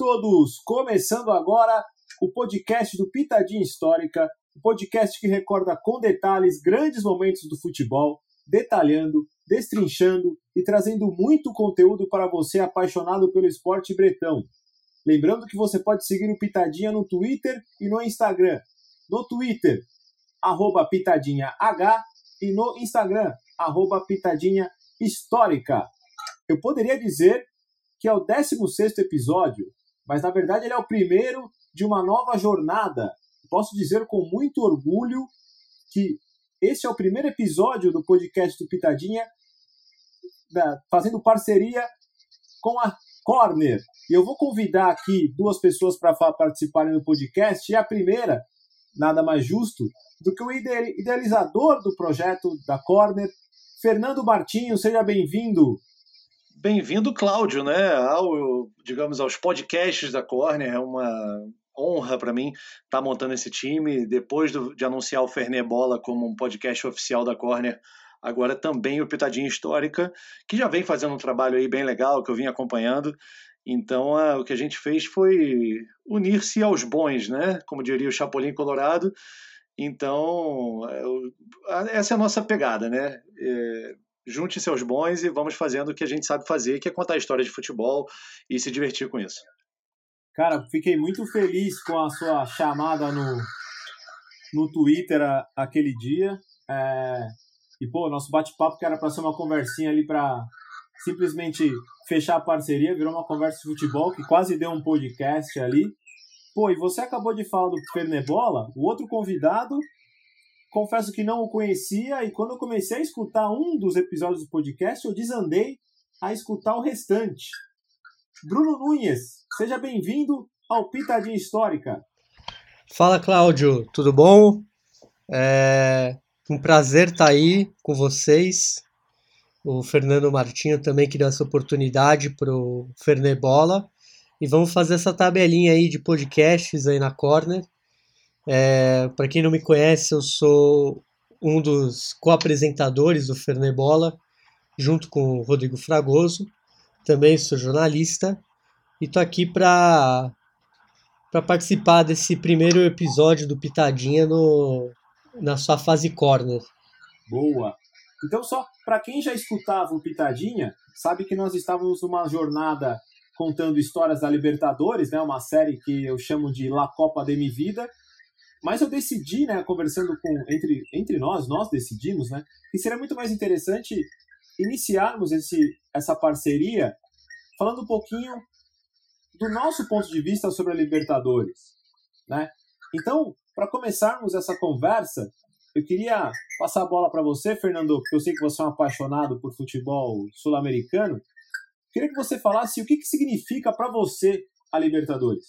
Todos! Começando agora o podcast do Pitadinha Histórica, um podcast que recorda com detalhes grandes momentos do futebol, detalhando, destrinchando e trazendo muito conteúdo para você apaixonado pelo esporte bretão. Lembrando que você pode seguir o Pitadinha no Twitter e no Instagram. No Twitter, arroba pitadinhah e no Instagram, arroba. Eu poderia dizer que é o 16 episódio, mas na verdade ele é o primeiro de uma nova jornada. Posso dizer com muito orgulho que esse é o primeiro episódio do podcast do Pitadinha, fazendo parceria com a Corner. E eu vou convidar aqui duas pessoas para participarem do podcast. E a primeira, nada mais justo do que o idealizador do projeto da Corner, Fernando Martinho. Seja bem-vindo. Bem-vindo, Cláudio, né? Ao, digamos, aos podcasts da Corner. É uma honra para mim estar tá montando esse time. Depois do, de anunciar o Fernebola como um podcast oficial da Corner, agora também o Pitadinha Histórica, que já vem fazendo um trabalho aí bem legal, que eu vim acompanhando. Então, a, o que a gente fez foi unir-se aos bons, né? Como diria o Chapolin Colorado. Então, é, essa é a nossa pegada, né? É, junte-se aos bons e vamos fazendo o que a gente sabe fazer, que é contar história de futebol e se divertir com isso. Cara, fiquei muito feliz com a sua chamada no, no Twitter a, aquele dia. É, e, pô, nosso bate-papo que era para ser uma conversinha ali para simplesmente fechar a parceria, virou uma conversa de futebol que quase deu um podcast ali. Pô, e você acabou de falar do Fernebola, o outro convidado confesso que não o conhecia e quando eu comecei a escutar um dos episódios do podcast, eu desandei a escutar o restante. Bruno Nunes, seja bem-vindo ao Pitadinha Histórica. Fala, Cláudio, tudo bom? É um prazer estar aí com vocês. O Fernando Martinho também que deu essa oportunidade para o Fernebola. E vamos fazer essa tabelinha aí de podcasts aí na Corner. É, Para quem não me conhece, eu sou um dos co-apresentadores do Fernebola, junto com o Rodrigo Fragoso. Também sou jornalista e tô aqui para para participar desse primeiro episódio do Pitadinha no, na sua fase corner. Boa. Então só para quem já escutava o Pitadinha, sabe que nós estávamos numa jornada contando histórias da Libertadores, né, uma série que eu chamo de La Copa de Mi Vida, mas eu decidi, né, conversando com entre, entre nós, nós decidimos, né, que seria muito mais interessante iniciarmos esse, essa parceria falando um pouquinho do nosso ponto de vista sobre a Libertadores, né? Então, para começarmos essa conversa, eu queria passar a bola para você, Fernando, porque eu sei que você é um apaixonado por futebol sul-americano. Queria que você falasse o que, que significa para você a Libertadores.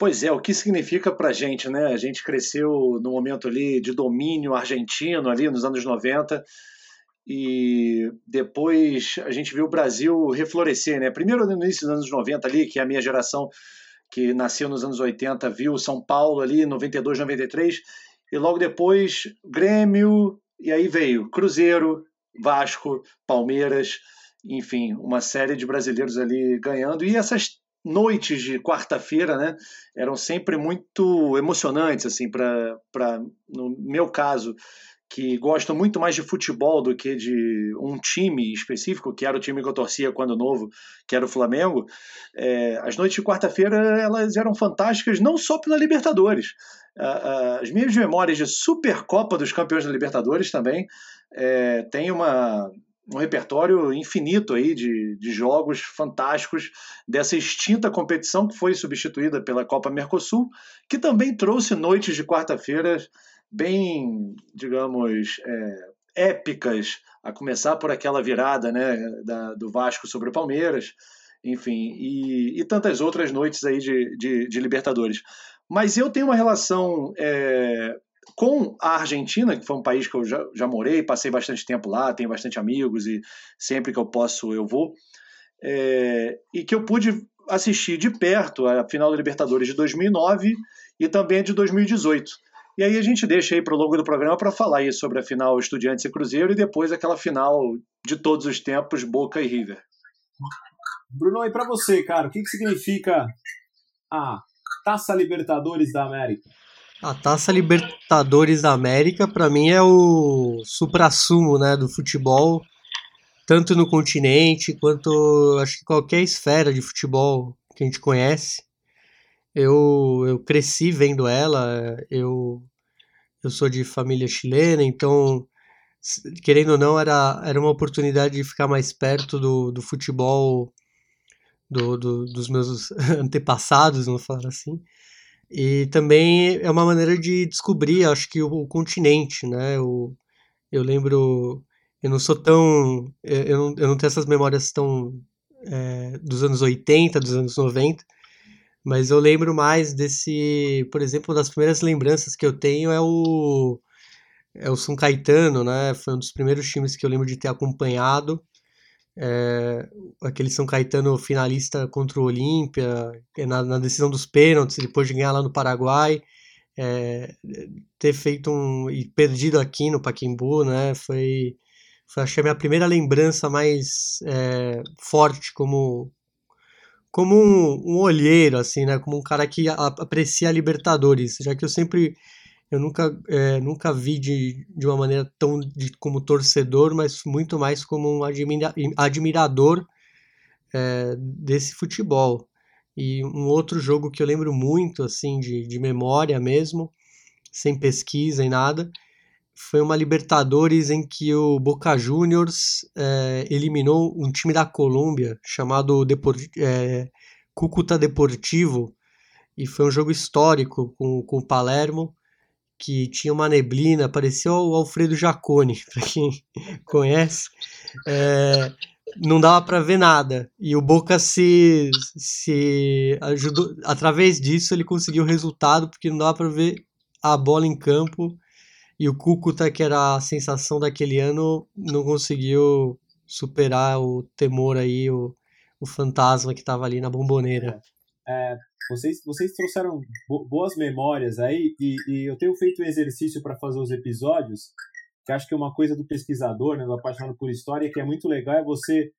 Pois é, o que significa para a gente, né? A gente cresceu no momento ali de domínio argentino, ali nos anos 90, e depois a gente viu o Brasil reflorescer, né? Primeiro no início dos anos 90 ali, que a minha geração que nasceu nos anos 80, viu São Paulo ali, 92, 93, e logo depois Grêmio, e aí veio Cruzeiro, Vasco, Palmeiras, enfim, uma série de brasileiros ali ganhando, e essas noites de quarta-feira, né, eram sempre muito emocionantes, assim, para, no meu caso, que gosto muito mais de futebol do que de um time específico, que era o time que eu torcia quando novo, que era o Flamengo, é, as noites de quarta-feira elas eram fantásticas não só pela Libertadores. As minhas memórias de Supercopa dos Campeões da Libertadores também é, tem uma, um repertório infinito aí de, de jogos fantásticos dessa extinta competição que foi substituída pela Copa Mercosul, que também trouxe noites de quarta-feira bem, digamos, é, épicas, a começar por aquela virada né, da, do Vasco sobre o Palmeiras, enfim, e, e tantas outras noites aí de, de, de Libertadores. Mas eu tenho uma relação é, com a Argentina, que foi um país que eu já, já morei, passei bastante tempo lá, tenho bastante amigos e sempre que eu posso eu vou, é, e que eu pude assistir de perto a final da Libertadores de 2009 e também de 2018. E aí a gente deixa aí para o longo do programa para falar aí sobre a final Estudiantes e Cruzeiro e depois aquela final de todos os tempos Boca e River. Bruno, e para você, cara, o que, que significa a Taça Libertadores da América? A Taça Libertadores da América, para mim, é o supra-sumo né, do futebol, tanto no continente quanto acho que qualquer esfera de futebol que a gente conhece. Eu, eu cresci vendo ela, eu, eu sou de família chilena, então, querendo ou não, era, era uma oportunidade de ficar mais perto do, do futebol do, do, dos meus antepassados, vamos falar assim. E também é uma maneira de descobrir, acho que, o, o continente, né? O, eu lembro, eu não sou tão. Eu não, eu não tenho essas memórias tão. É, dos anos 80, dos anos 90, mas eu lembro mais desse. Por exemplo, das primeiras lembranças que eu tenho é o. É o São Caetano, né? Foi um dos primeiros times que eu lembro de ter acompanhado. É, aquele São Caetano finalista contra o Olímpia, é na, na, decisão dos pênaltis, depois de ganhar lá no Paraguai, é, ter feito um. e perdido aqui no Paquimbu, né? Foi, foi acho que a minha primeira lembrança mais é, forte como. Como um, um olheiro, assim, né? Como um cara que aprecia a Libertadores, já que eu sempre eu nunca, é, nunca vi de, de uma maneira tão de, como torcedor, mas muito mais como um admira, admirador é, desse futebol. E um outro jogo que eu lembro muito, assim, de, de memória mesmo, sem pesquisa e nada, foi uma Libertadores em que o Boca Juniors é, eliminou um time da Colômbia chamado é, Cúcuta Deportivo, e foi um jogo histórico com, com o Palermo, que tinha uma neblina, parecia o Alfredo Jaconi, para quem conhece. É, não dava para ver nada. E o Boca se, se ajudou. Através disso, ele conseguiu o resultado, porque não dava para ver a bola em campo. E o Cúcuta, que era a sensação daquele ano, não conseguiu superar o temor aí, o, o fantasma que estava ali na bomboneira. É, vocês, vocês trouxeram boas memórias aí e, e eu tenho feito um exercício para fazer os episódios, que acho que é uma coisa do pesquisador, né, do apaixonado por história, que é muito legal, é você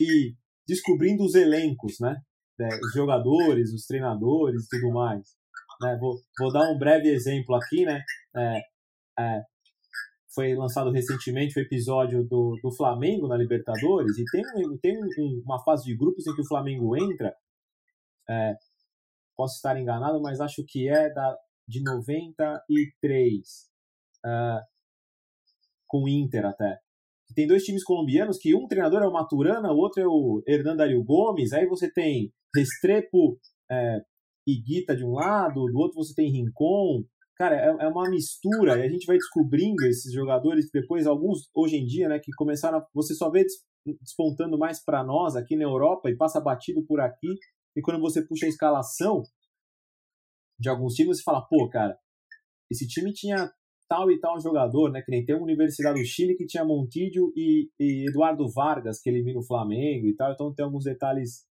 ir descobrindo os elencos, né? É, os jogadores, os treinadores e tudo mais. Né? Vou, vou dar um breve exemplo aqui, né? É, é, foi lançado recentemente o episódio do, do Flamengo na Libertadores e tem, tem um, uma fase de grupos em que o Flamengo entra é, posso estar enganado, mas acho que é da, de 93, uh, ah, com o Inter até. Tem dois times colombianos que um treinador é o Maturana, o outro é o Hernan Dario Gomes, aí você tem Restrepo é, e Guita de um lado, do outro você tem Rincon. Cara, é, é uma mistura, e a gente vai descobrindo esses jogadores depois, alguns hoje em dia, né, que começaram, a, você só vê despontando mais para nós aqui na Europa e passa batido por aqui, e quando você puxa a escalação de alguns times, você fala, pô, cara, esse time tinha tal e tal jogador, né? Que nem tem uma Universidade do Chile que tinha Montijo e, e Eduardo Vargas, que elimina o Flamengo e tal. Então tem alguns detalhes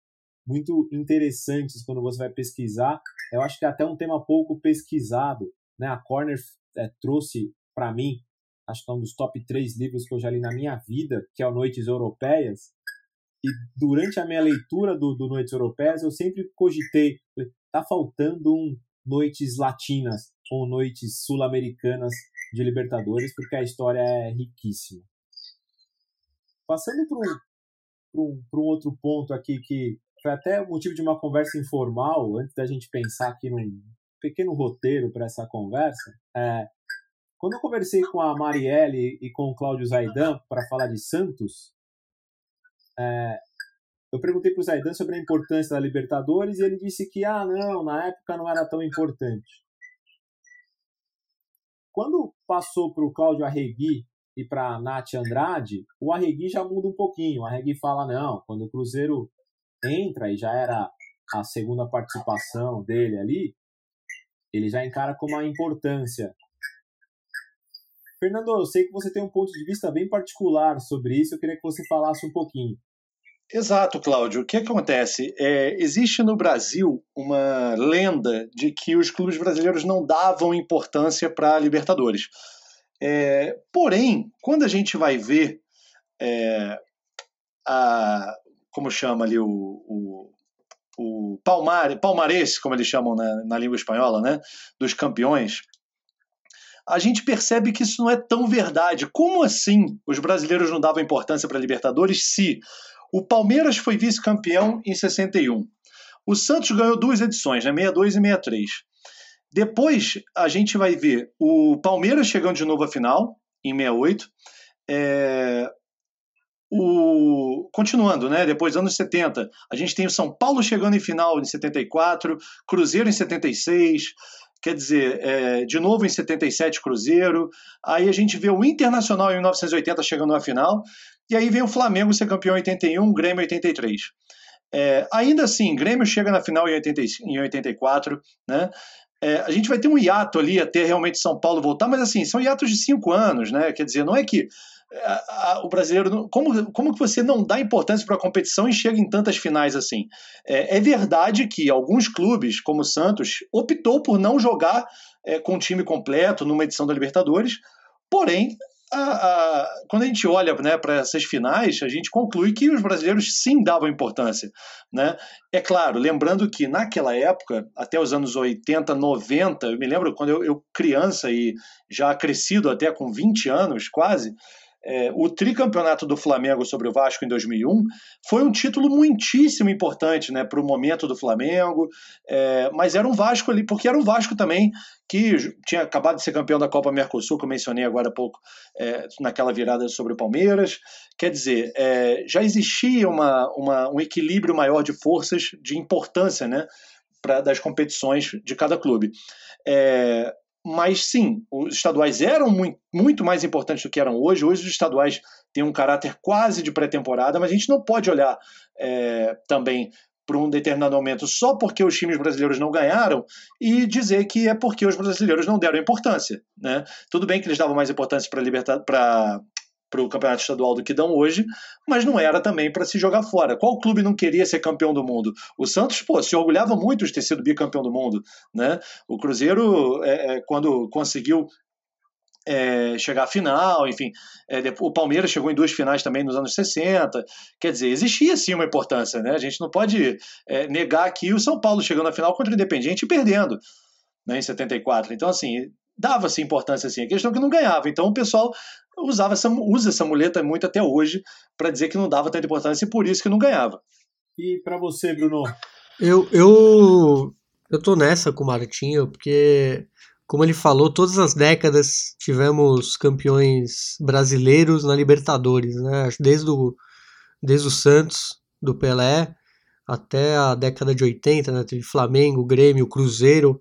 muito interessantes quando você vai pesquisar. Eu acho que é até um tema pouco pesquisado, né? A Corner é, trouxe para mim, acho que é um dos top três livros que eu já li na minha vida, que é o Noites Europeias. E durante a minha leitura do, do Noites Europeias, eu sempre cogitei, tá faltando um Noites Latinas ou Noites Sul-Americanas de Libertadores, porque a história é riquíssima. Passando para um, um, um outro ponto aqui que foi até motivo de uma conversa informal, antes da gente pensar aqui num pequeno roteiro para essa conversa, é, quando eu conversei com a Marielle e com o Cláudio Zaidan para falar de Santos, é, eu perguntei para o Zaidan sobre a importância da Libertadores e ele disse que, ah, não, na época não era tão importante. Quando passou para o Cláudio Arregui e para a Nath Andrade, o Arregui já muda um pouquinho. O Arregui fala, não, quando o Cruzeiro entra e já era a segunda participação dele ali, ele já encara com uma importância. Fernando, eu sei que você tem um ponto de vista bem particular sobre isso, eu queria que você falasse um pouquinho. Exato, Cláudio. O que acontece? É, existe no Brasil uma lenda de que os clubes brasileiros não davam importância para a Libertadores. É, porém, quando a gente vai ver é, a, como chama ali o, o, o palmar, palmarés, como eles chamam na, na língua espanhola, né, dos campeões, a gente percebe que isso não é tão verdade. Como assim os brasileiros não davam importância para a Libertadores se o Palmeiras foi vice-campeão em 61? O Santos ganhou duas edições, né, 62 e 63. Depois a gente vai ver o Palmeiras chegando de novo à final, em 68. É, o, continuando, né, depois dos anos 70, a gente tem o São Paulo chegando em final em 74, Cruzeiro em 76, quer dizer, é, de novo em 77 Cruzeiro, aí a gente vê o Internacional em 1980 chegando na final, e aí vem o Flamengo ser campeão em 81, Grêmio em 83. É, ainda assim, Grêmio chega na final em, 80, em 84, né? É, a gente vai ter um hiato ali até realmente São Paulo voltar, mas assim, são hiatos de cinco anos, né? Quer dizer, não é que a, a, o brasileiro. Como, como que você não dá importância para a competição e chega em tantas finais assim? É, é, verdade que alguns clubes, como o Santos, optou por não jogar é, com o time completo numa edição da Libertadores, porém. A, quando a gente olha né, para essas finais, a gente conclui que os brasileiros sim davam importância. Né? É claro, lembrando que naquela época, até os anos 80, 90, eu me lembro quando eu, eu criança e já crescido até com 20 anos quase, é, o tricampeonato do Flamengo sobre o Vasco em 2001 foi um título muitíssimo importante né, para o momento do Flamengo, é, mas era um Vasco ali, porque era um Vasco também que tinha acabado de ser campeão da Copa Mercosul, que eu mencionei agora há pouco, é, naquela virada sobre o Palmeiras. Quer dizer, é, já existia uma, uma, um equilíbrio maior de forças, de importância né, pra, das competições de cada clube. Mas sim, os estaduais eram muito, muito mais importantes do que eram hoje. Hoje os estaduais têm um caráter quase de pré-temporada, mas a gente não pode olhar é, também para um determinado momento só porque os times brasileiros não ganharam e dizer que é porque os brasileiros não deram importância. Né? Tudo bem que eles davam mais importância para para o campeonato estadual do que dão hoje, mas não era também para se jogar fora. Qual clube não queria ser campeão do mundo? O Santos, pô, se orgulhava muito de ter sido bicampeão do mundo, né? O Cruzeiro, é, é, quando conseguiu é, chegar à final, enfim. É, o Palmeiras chegou em duas finais também nos anos 60. Quer dizer, existia sim uma importância, né? A gente não pode é, negar que o São Paulo chegando na final contra o Independiente e perdendo né, em 74. Então, assim, dava-se importância assim. A questão é que não ganhava. Então o pessoal usava essa, usa essa muleta muito até hoje para dizer que não dava tanta importância e por isso que não ganhava. E para você, Bruno? Eu, eu, eu tô nessa com o Martinho, porque, como ele falou, todas as décadas tivemos campeões brasileiros na Libertadores, né? Desde o, desde o Santos, do Pelé, até a década de 80, né? Teve Flamengo, Grêmio, Cruzeiro.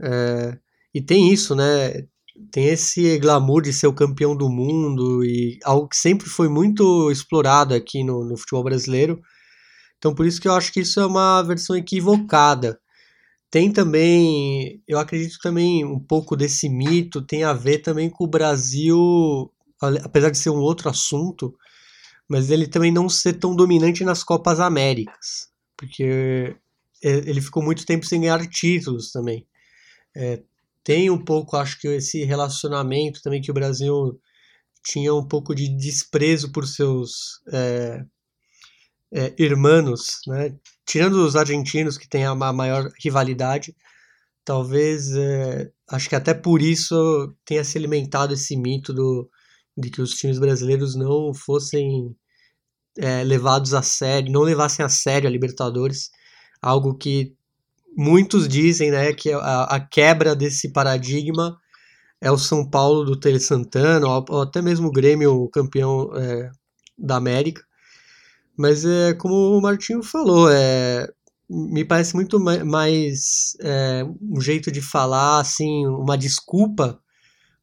É, e tem isso, né? Tem esse glamour de ser o campeão do mundo e algo que sempre foi muito explorado aqui no, no futebol brasileiro. Então por isso que eu acho que isso é uma versão equivocada. Tem também, eu acredito também um pouco desse mito tem a ver também com o Brasil, apesar de ser um outro assunto, mas ele também não ser tão dominante nas Copas Américas, porque é, ele ficou muito tempo sem ganhar títulos também. É, tem um pouco, acho que esse relacionamento também que o Brasil tinha um pouco de desprezo por seus é, é, irmãos, né? Tirando os argentinos que têm a maior rivalidade, talvez é, acho que até por isso tenha se alimentado esse mito do, de que os times brasileiros não fossem levados a sério, não levassem a sério a Libertadores, algo que muitos dizem né, que a, a, quebra desse paradigma é o São Paulo do Tele Santana, ou, ou até mesmo o Grêmio campeão é, da América. Mas é como o Martinho falou, é, me parece muito mais é, um jeito de falar, assim, uma desculpa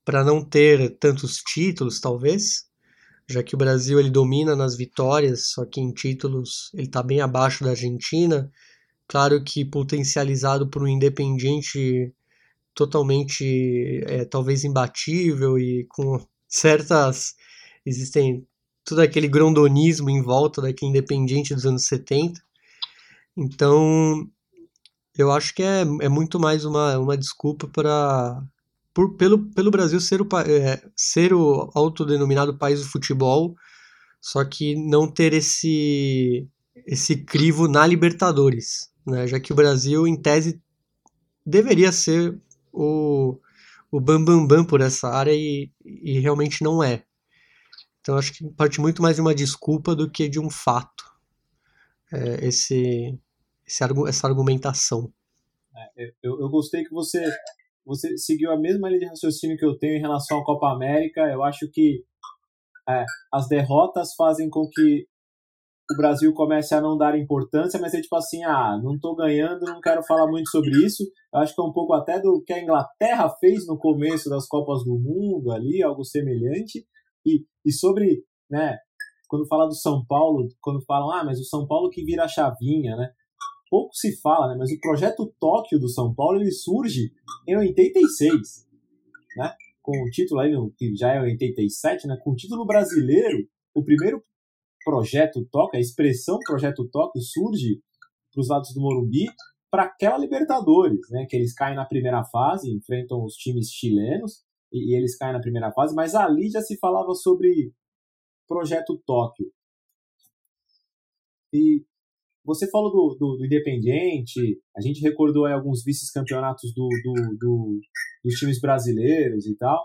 para não ter tantos títulos, talvez, já que o Brasil ele domina nas vitórias, só que em títulos ele está bem abaixo da Argentina Claro que potencializado por um independente totalmente, é, talvez imbatível e com certas. Existem todo aquele grondonismo em volta daquele independente dos anos 70. Então, eu acho que é, é muito mais uma, uma desculpa para. Por, pelo, pelo Brasil ser o, é, ser o autodenominado país do futebol, só que não ter esse esse crivo na Libertadores, né? já que o Brasil, em tese, deveria ser o, o bambambam bam, bam por essa área e, e realmente não é. Então acho que parte muito mais de uma desculpa do que de um fato é, esse, esse, essa argumentação. É, eu, eu gostei que você você seguiu a mesma linha de raciocínio que eu tenho em relação à Copa América. Eu acho que é, as derrotas fazem com que o Brasil comece a não dar importância, mas é tipo assim, ah, não tô ganhando, não quero falar muito sobre isso. Eu acho que é um pouco até do que a Inglaterra fez no começo das Copas do Mundo ali, algo semelhante. E, e sobre, né, quando fala do São Paulo, quando falam, ah, mas o São Paulo que vira a chavinha, né? Pouco se fala, né? Mas o projeto Tóquio do São Paulo, ele surge em 86, né? Com o título aí, que já é 87, né? Com o título brasileiro, o primeiro projeto Tóquio, a expressão projeto Tóquio surge para os lados do Morumbi para aquela Libertadores, né? Que eles caem na primeira fase, enfrentam os times chilenos e, e eles caem na primeira fase, mas ali já se falava sobre projeto Tóquio. E você falou do, do, do Independiente, a gente recordou aí alguns vice-campeonatos do, do, dos times brasileiros e tal.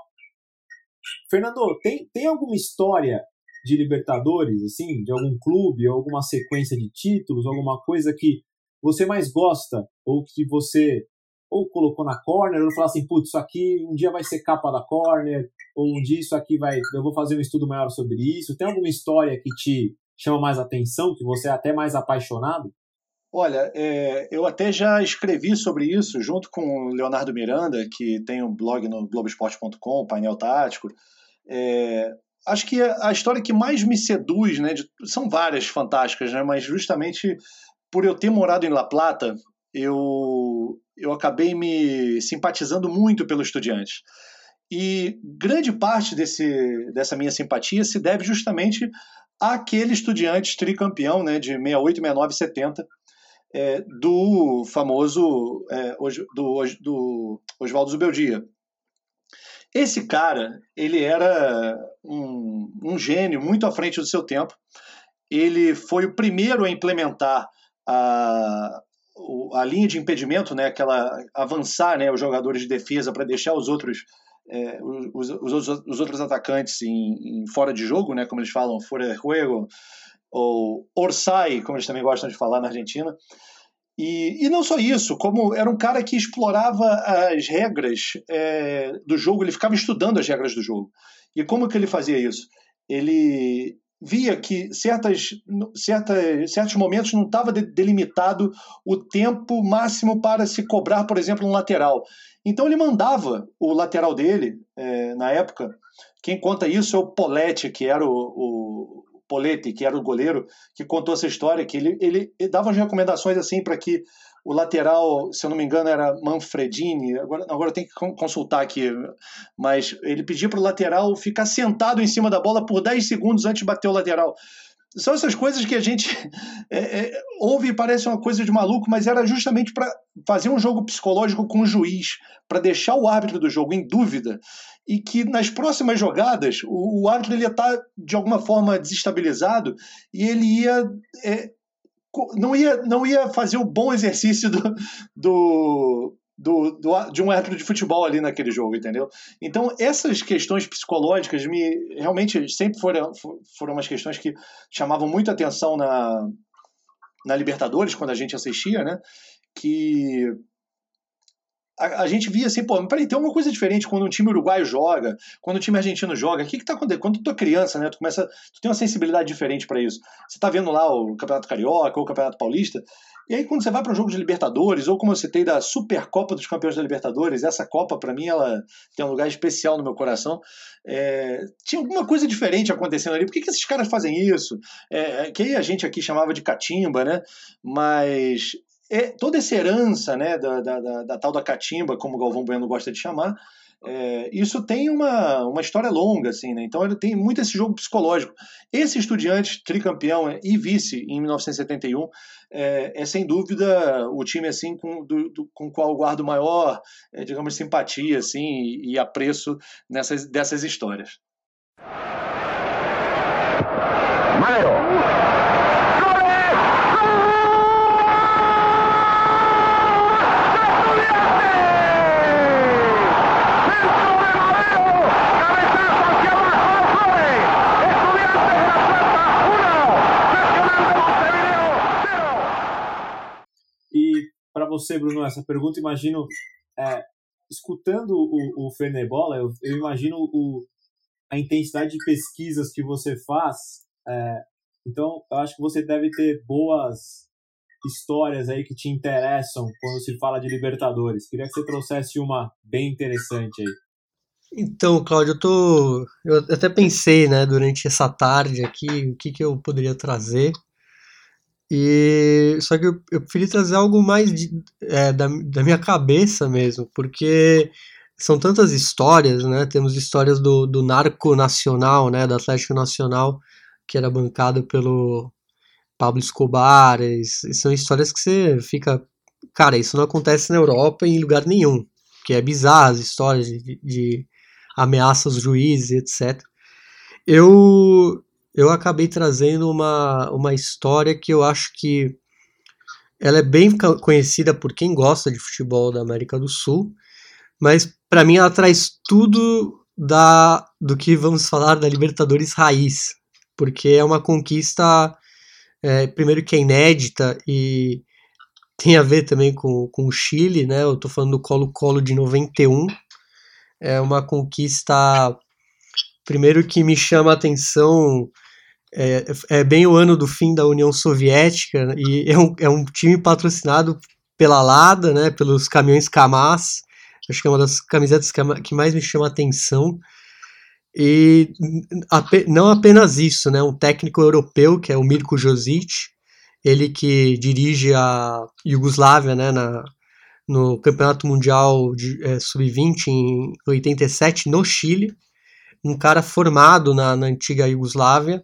Fernando, tem, tem alguma história de Libertadores, assim, de algum clube, alguma sequência de títulos, alguma coisa que você mais gosta, ou que você ou colocou na corner, ou falou assim, putz, isso aqui um dia vai ser capa da corner, ou um dia isso aqui vai, eu vou fazer um estudo maior sobre isso. Tem alguma história que te chama mais atenção, que você é até mais apaixonado? Olha, é, eu até já escrevi sobre isso junto com o Leonardo Miranda, que tem um blog no Globoesporte.com, painel tático. É, acho que a história que mais me seduz, né, de, são várias fantásticas, né, mas justamente por eu ter morado em La Plata, eu, eu acabei me simpatizando muito pelo Estudiantes. E grande parte desse, dessa minha simpatia se deve justamente àquele Estudiantes tricampeão né, de 68, 69 e 70, é, do famoso é, do, do Oswaldo Zubeldia. Esse cara, ele era um, um gênio muito à frente do seu tempo. Ele foi o primeiro a implementar a, a linha de impedimento, né, aquela avançar, né, os jogadores de defesa para deixar os outros é, os, os, os, outros atacantes em, em, fora de jogo, né, como eles falam, fora de juego, ou orsai, como eles também gostam de falar na Argentina. E, e não só isso, como era um cara que explorava as regras é, do jogo, ele ficava estudando as regras do jogo. E como que ele fazia isso? Ele via que certas, certas, certos momentos não estava delimitado o tempo máximo para se cobrar, por exemplo, um lateral. Então ele mandava o lateral dele, é, na época, quem conta isso é o Poletti, que era o, o Poletti, que era o goleiro, que contou essa história, que ele, ele, ele dava as recomendações assim para que o lateral, se eu não me engano, era Manfredini, agora, agora tenho que consultar aqui, mas ele pedia para o lateral ficar sentado em cima da bola por 10 segundos antes de bater o lateral. São essas coisas que a gente é, é, ouve e parece uma coisa de maluco, mas era justamente para fazer um jogo psicológico com o juiz, para deixar o árbitro do jogo em dúvida e que nas próximas jogadas o, o árbitro ele ia estar tá, de alguma forma desestabilizado e ele ia é, não ia, não ia fazer o bom exercício do, do, do, do, de um árbitro de futebol ali naquele jogo, entendeu? Então, essas questões psicológicas me realmente sempre foram, foram umas questões que chamavam muita atenção na, na Libertadores, quando a gente assistia, né? Que a, a, gente via assim, pô, peraí, tem uma coisa diferente quando um time uruguaio joga, quando um time argentino joga. O que que tá acontecendo? Quando tu é criança, né, tu começa, tu tem uma sensibilidade diferente para isso. Você tá vendo lá o Campeonato Carioca ou o Campeonato Paulista, e aí quando você vai para jogo de Libertadores, ou como eu citei da Supercopa dos Campeões da Libertadores, essa Copa para mim ela tem um lugar especial no meu coração. É, tinha alguma coisa diferente acontecendo ali. Por que, que esses caras fazem isso? É, que a gente aqui chamava de catimba, né? Mas é, toda essa herança né, da, da, da, da, tal da catimba, como Galvão Bueno gosta de chamar, é, isso tem uma, uma história longa, assim, né? Então ele tem muito esse jogo psicológico. Esse estudiante tricampeão e vice em 1971 é, é sem dúvida o time assim com, do, do, com qual guardo maior, é, digamos, simpatia assim, e, e apreço nessas, dessas histórias. Maio. Você, Bruno, essa pergunta. Imagino, é, escutando o, o eu, eu imagino o, a intensidade de pesquisas que você faz. É, então, eu acho que você deve ter boas histórias aí que te interessam quando se fala de Libertadores. Queria que você trouxesse uma bem interessante aí. Então, Cláudio, eu tô. Eu até pensei, né, durante essa tarde aqui, o que, que eu poderia trazer. E só que eu, eu preferi trazer algo mais de, é, da, da minha cabeça mesmo, porque são tantas histórias, né? Temos histórias do, do narco nacional, né? Do Atlético Nacional, que era bancado pelo Pablo Escobar. E, e são histórias que você fica. Cara, isso não acontece na Europa em lugar nenhum. Que é bizarro as histórias de, de ameaças aos juízes, etc. Eu, eu acabei trazendo uma, uma história que eu acho que ela é bem conhecida por quem gosta de futebol da América do Sul, mas para mim ela traz tudo da do que vamos falar da Libertadores raiz, porque é uma conquista é, primeiro que é inédita e tem a ver também com, com o Chile, né? Eu estou falando do Colo-Colo de 91. É uma conquista primeiro que me chama a atenção é, é, bem o ano do fim da União Soviética e é um, é um time patrocinado pela Lada, né, pelos caminhões Kamaz. Acho que é uma das camisetas que mais me chama a atenção. E não apenas isso, né, um técnico europeu, que é o Mirko Josic, ele que dirige a Iugoslávia né, na, no Campeonato Mundial de é, Sub-20 em 87 no Chile, um cara formado na, na antiga Iugoslávia,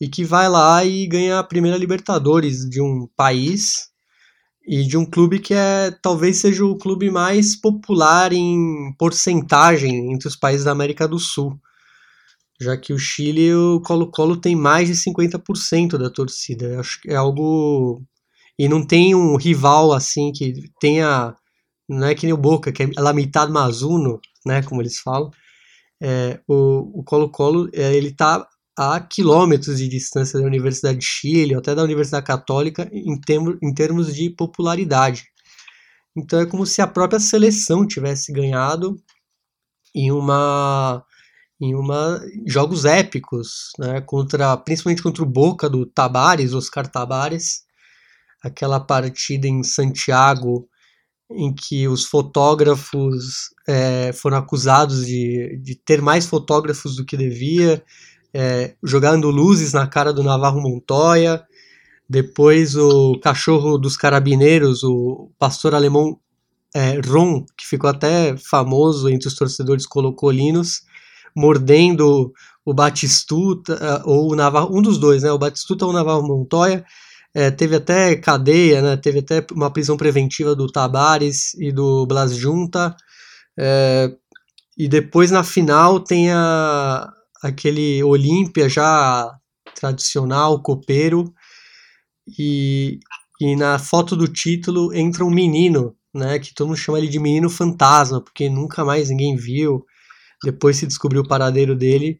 e que vai lá e ganha a primeira Libertadores de um país e de um clube que é talvez seja o clube mais popular em porcentagem entre os países da América do Sul. Já que o Chile, o Colo-Colo tem mais de 50% da torcida. Acho que é algo. E não tem um rival assim que tenha. Não é que nem o Boca, que é la mitad más uno, né? Como eles falam. É, o Colo-Colo, é, ele tá a quilômetros de distância da Universidade de Chile, ou até da Universidade Católica, em, termo, em termos de popularidade. Então é como se a própria seleção tivesse ganhado em uma em uma jogos épicos, né, contra principalmente contra o Boca do Tabares, Oscar Tabares, aquela partida em Santiago em que os fotógrafos é, foram acusados de, de ter mais fotógrafos do que devia, é, jogando luzes na cara do Navarro Montoya. Depois o cachorro dos carabineiros, o pastor alemão é, Ron, que ficou até famoso entre os torcedores colocolinos, mordendo o Batistuta é, ou o Navarro, um dos dois, né, o Batistuta ou o Navarro Montoya. É, teve até cadeia, né, teve até uma prisão preventiva do Tabares e do Blas Junta. É, e depois na final tem a, aquele Olímpia já tradicional, copeiro, e, e na foto do título entra um menino, né, que todo mundo chama ele de menino fantasma, porque nunca mais ninguém viu, depois se descobriu o paradeiro dele,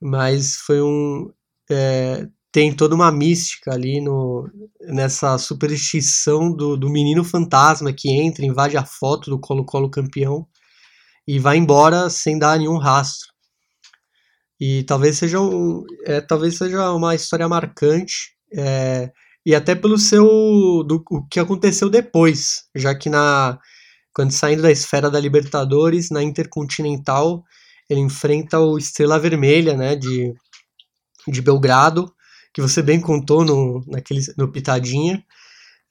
mas foi um... É, tem toda uma mística ali no, nessa superstição do, do menino fantasma que entra, invade a foto do Colo-Colo campeão e vai embora sem dar nenhum rastro. E talvez seja, um, é, talvez seja uma história marcante, é, e até pelo seu. do o que aconteceu depois, já que na. Quando saindo da esfera da Libertadores, na Intercontinental, ele enfrenta o Estrela Vermelha, né, de, de Belgrado, que você bem contou no, naquele, no Pitadinha.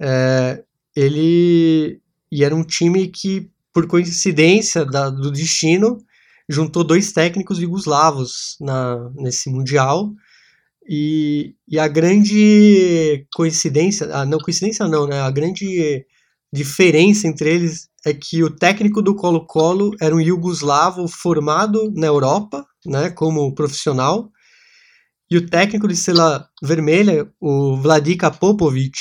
É, ele. E era um time que, por coincidência da, do destino, juntou dois técnicos jugoslavos na, nesse Mundial. E, e a grande coincidência, ah, não coincidência não, né? A grande diferença entre eles é que o técnico do Colo-Colo era um iugoslavo formado na Europa, né, como profissional, e o técnico de Estrela Vermelha, o Vladika Popovic,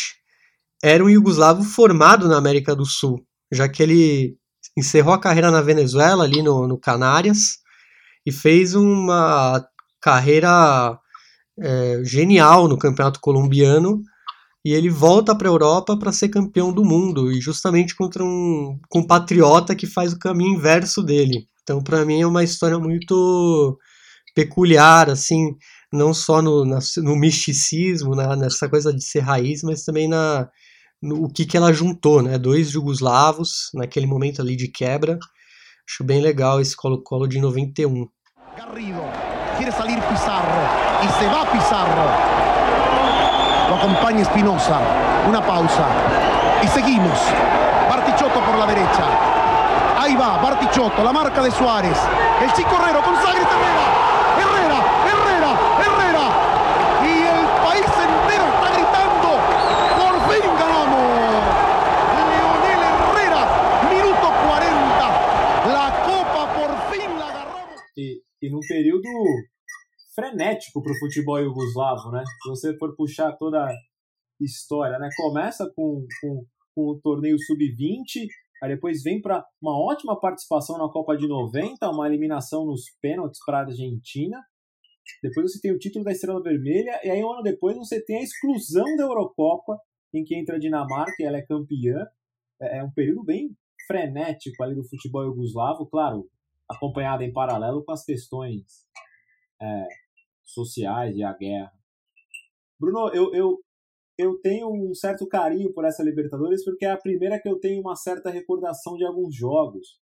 era um iugoslavo formado na América do Sul, já que ele encerrou a carreira na Venezuela, ali no, no Canárias, e fez uma carreira é, genial no campeonato colombiano, e ele volta para a Europa para ser campeão do mundo e justamente contra um compatriota que faz o caminho inverso dele. Então, para mim é uma história muito peculiar, assim, não só no, na, no misticismo, na, nessa coisa de ser raiz, mas também na no o que, que ela juntou, né? Dois jugoslavos naquele momento ali de quebra. Acho bem legal esse Colo-Colo de 91. Garrido, quiere salir Pizarro e se va Pizarro. Lo acompaña Espinosa. Una pausa. Y seguimos. Bartichotto por la derecha. Ahí va, Bartichotto, la marca de Suárez. El chico Herrero con Sagres Herrera, Herrera. Y el país entero está gritando. Por fin ganamos. Leonel Herrera, minuto 40. La copa por fin la agarramos. E, e num período frenético para o futebol iugoslavo, né? Se você for puxar toda a história, né? Começa com, com, com o torneio sub-20, aí depois vem para uma ótima participação na Copa de 90, uma eliminação nos pênaltis para a Argentina. Depois você tem o título da Estrela Vermelha, e aí um ano depois você tem a exclusão da Eurocopa, em que entra a Dinamarca e ela é campeã. É, é um período bem frenético ali do futebol iugoslavo, claro, acompanhado em paralelo com as questões é, sociais e a guerra. Bruno, eu, eu, eu tenho um certo carinho por essa Libertadores porque é a primeira que eu tenho uma certa recordação de alguns jogos.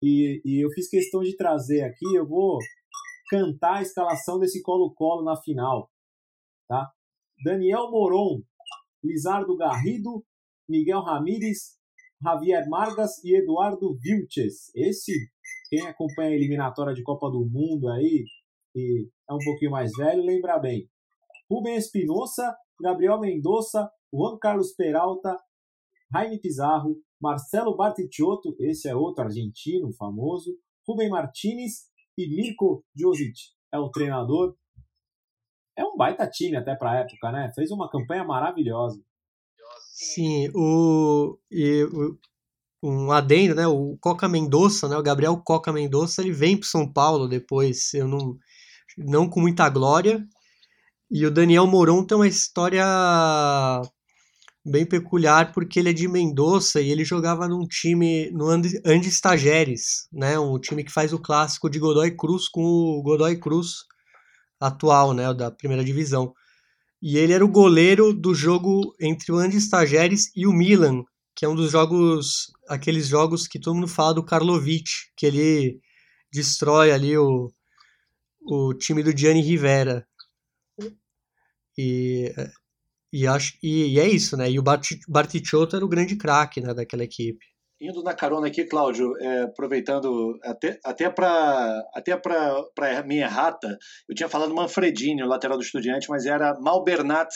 E, e eu fiz questão de trazer aqui, eu vou cantar a escalação desse Colo-Colo na final. Tá? Daniel Moron, Lizardo Garrido, Miguel Ramírez, Javier Margas e Eduardo Vilches. Esse, quem acompanha a eliminatória de Copa do Mundo aí, que é um pouquinho mais velho, lembra bem. Rubem Espinosa, Gabriel Mendonça, Juan Carlos Peralta, Jaime Pizarro, Marcelo Barticciotto, esse é outro argentino famoso, Rubem Martinez e Mirko Josic é o treinador. É um baita time até para a época, né? Fez uma campanha maravilhosa. Sim, o, e, o, um adendo, né? O Coca Mendonça, né? O Gabriel Coca Mendonça, ele vem para São Paulo depois. Eu não, não com muita glória. E o Daniel Moron tem uma história bem peculiar porque ele é de Mendoza e ele jogava num time no Andes Tajeres, né, um time que faz o clássico de Godoy Cruz com o Godoy Cruz atual, né, da primeira divisão. E ele era o goleiro do jogo entre o Andes Tajeres e o Milan, que é um dos jogos, aqueles jogos que todo mundo fala do Karlovic, que ele destrói ali o, o time do Gianni Rivera. E, e, acho, e, e é isso, né? E o Bartichotto era o grande craque né, daquela equipe. Indo na carona aqui, Cláudio, é, aproveitando até, até para até para minha errata, eu tinha falado Manfredini, o lateral do Estudiante, mas era Malbernat,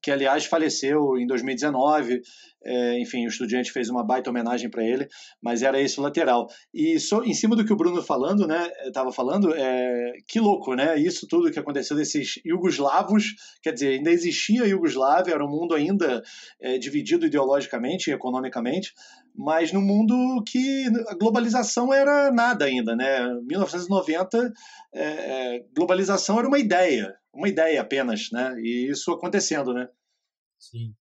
que aliás faleceu em 2019. É, enfim, o Estudiante fez uma baita homenagem para ele, mas era esse o lateral. E só em cima do que o Bruno falando, né, estava falando, é, que louco, né? Isso tudo que aconteceu desses iugoslavos, quer dizer, ainda existia a Iugoslávia, era um mundo ainda é, dividido ideologicamente e economicamente, mas no mundo que a globalização era nada ainda, né? 1990, é, é, globalização era uma ideia, uma ideia apenas, né? E isso acontecendo, né? Sim.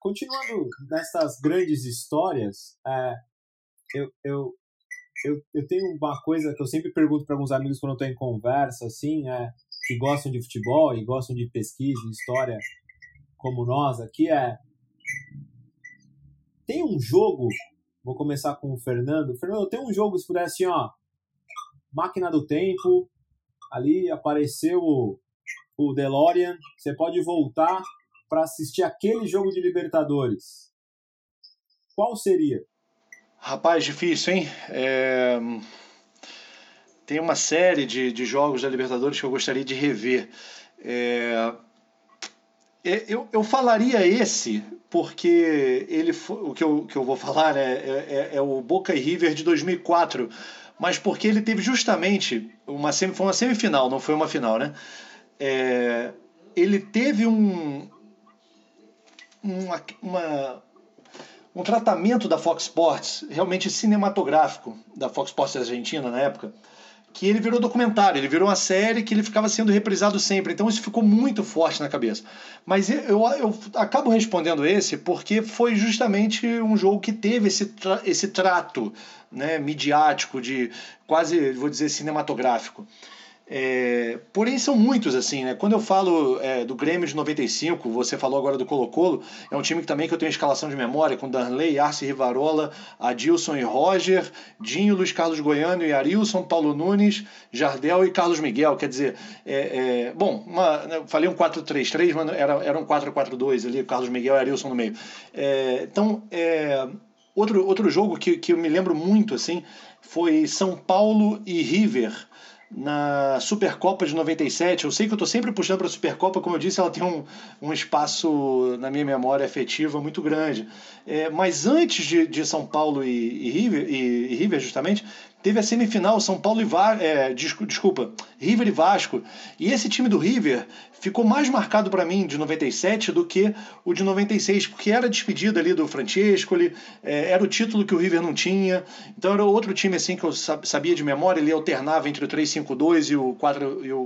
Continuando nessas grandes histórias, é, eu, eu, eu, eu tenho uma coisa que eu sempre pergunto para alguns amigos quando eu estou em conversa, assim, é, que gostam de futebol e gostam de pesquisa, história, como nós aqui, é tem um jogo, vou começar com o Fernando. Fernando, tem um jogo, se puder assim, ó, máquina do tempo, ali apareceu o, o DeLorean, você pode voltar para assistir aquele jogo de Libertadores. Qual seria? Rapaz, difícil, hein? É... Tem uma série de, de jogos da Libertadores que eu gostaria de rever. É... é eu, eu falaria esse porque ele o que eu, que eu vou falar é, é, é, o Boca e River de 2004, mas porque ele teve justamente uma uma semifinal, não foi uma final, né? É, ele teve um uma, uma, um tratamento da Fox Sports realmente cinematográfico da Fox Sports Argentina na época que ele virou documentário, ele virou uma série que ele ficava sendo reprisado sempre. Então isso ficou muito forte na cabeça. Mas eu, eu acabo respondendo esse porque foi justamente um jogo que teve esse, tra esse trato né, midiático, de quase, vou dizer, cinematográfico. É, porém, são muitos, assim, né? Quando eu falo é, do Grêmio de 95, você falou agora do Colo-Colo, é um time que também que eu tenho escalação de memória, com Darley, Arce Rivarola, Adilson e Roger, Dinho, Luiz Carlos Goiano e Arilson, Paulo Nunes, Jardel e Carlos Miguel. Quer dizer, é, é bom, uma, né, falei um 4-3-3, mas era, era um 4-4-2 ali, Carlos Miguel e Arilson no meio. É, então, é, outro, outro jogo que, que eu me lembro muito, assim, foi São Paulo e River na Supercopa de 97. Eu sei que eu estou sempre puxando para a Supercopa, como eu disse, ela tem um, um espaço na minha memória afetiva muito grande. É, mas antes de, de São Paulo e, e River, e, e River, justamente, teve a semifinal São Paulo e Vasco, é, desculpa, River e Vasco. E esse time do River ficou mais marcado para mim de 97 do que o de 96, porque era a despedida ali do Francesco, ele, é, era o título que o River não tinha. Então era outro time assim que eu sabia de memória, ele alternava entre o 3-5-2 e o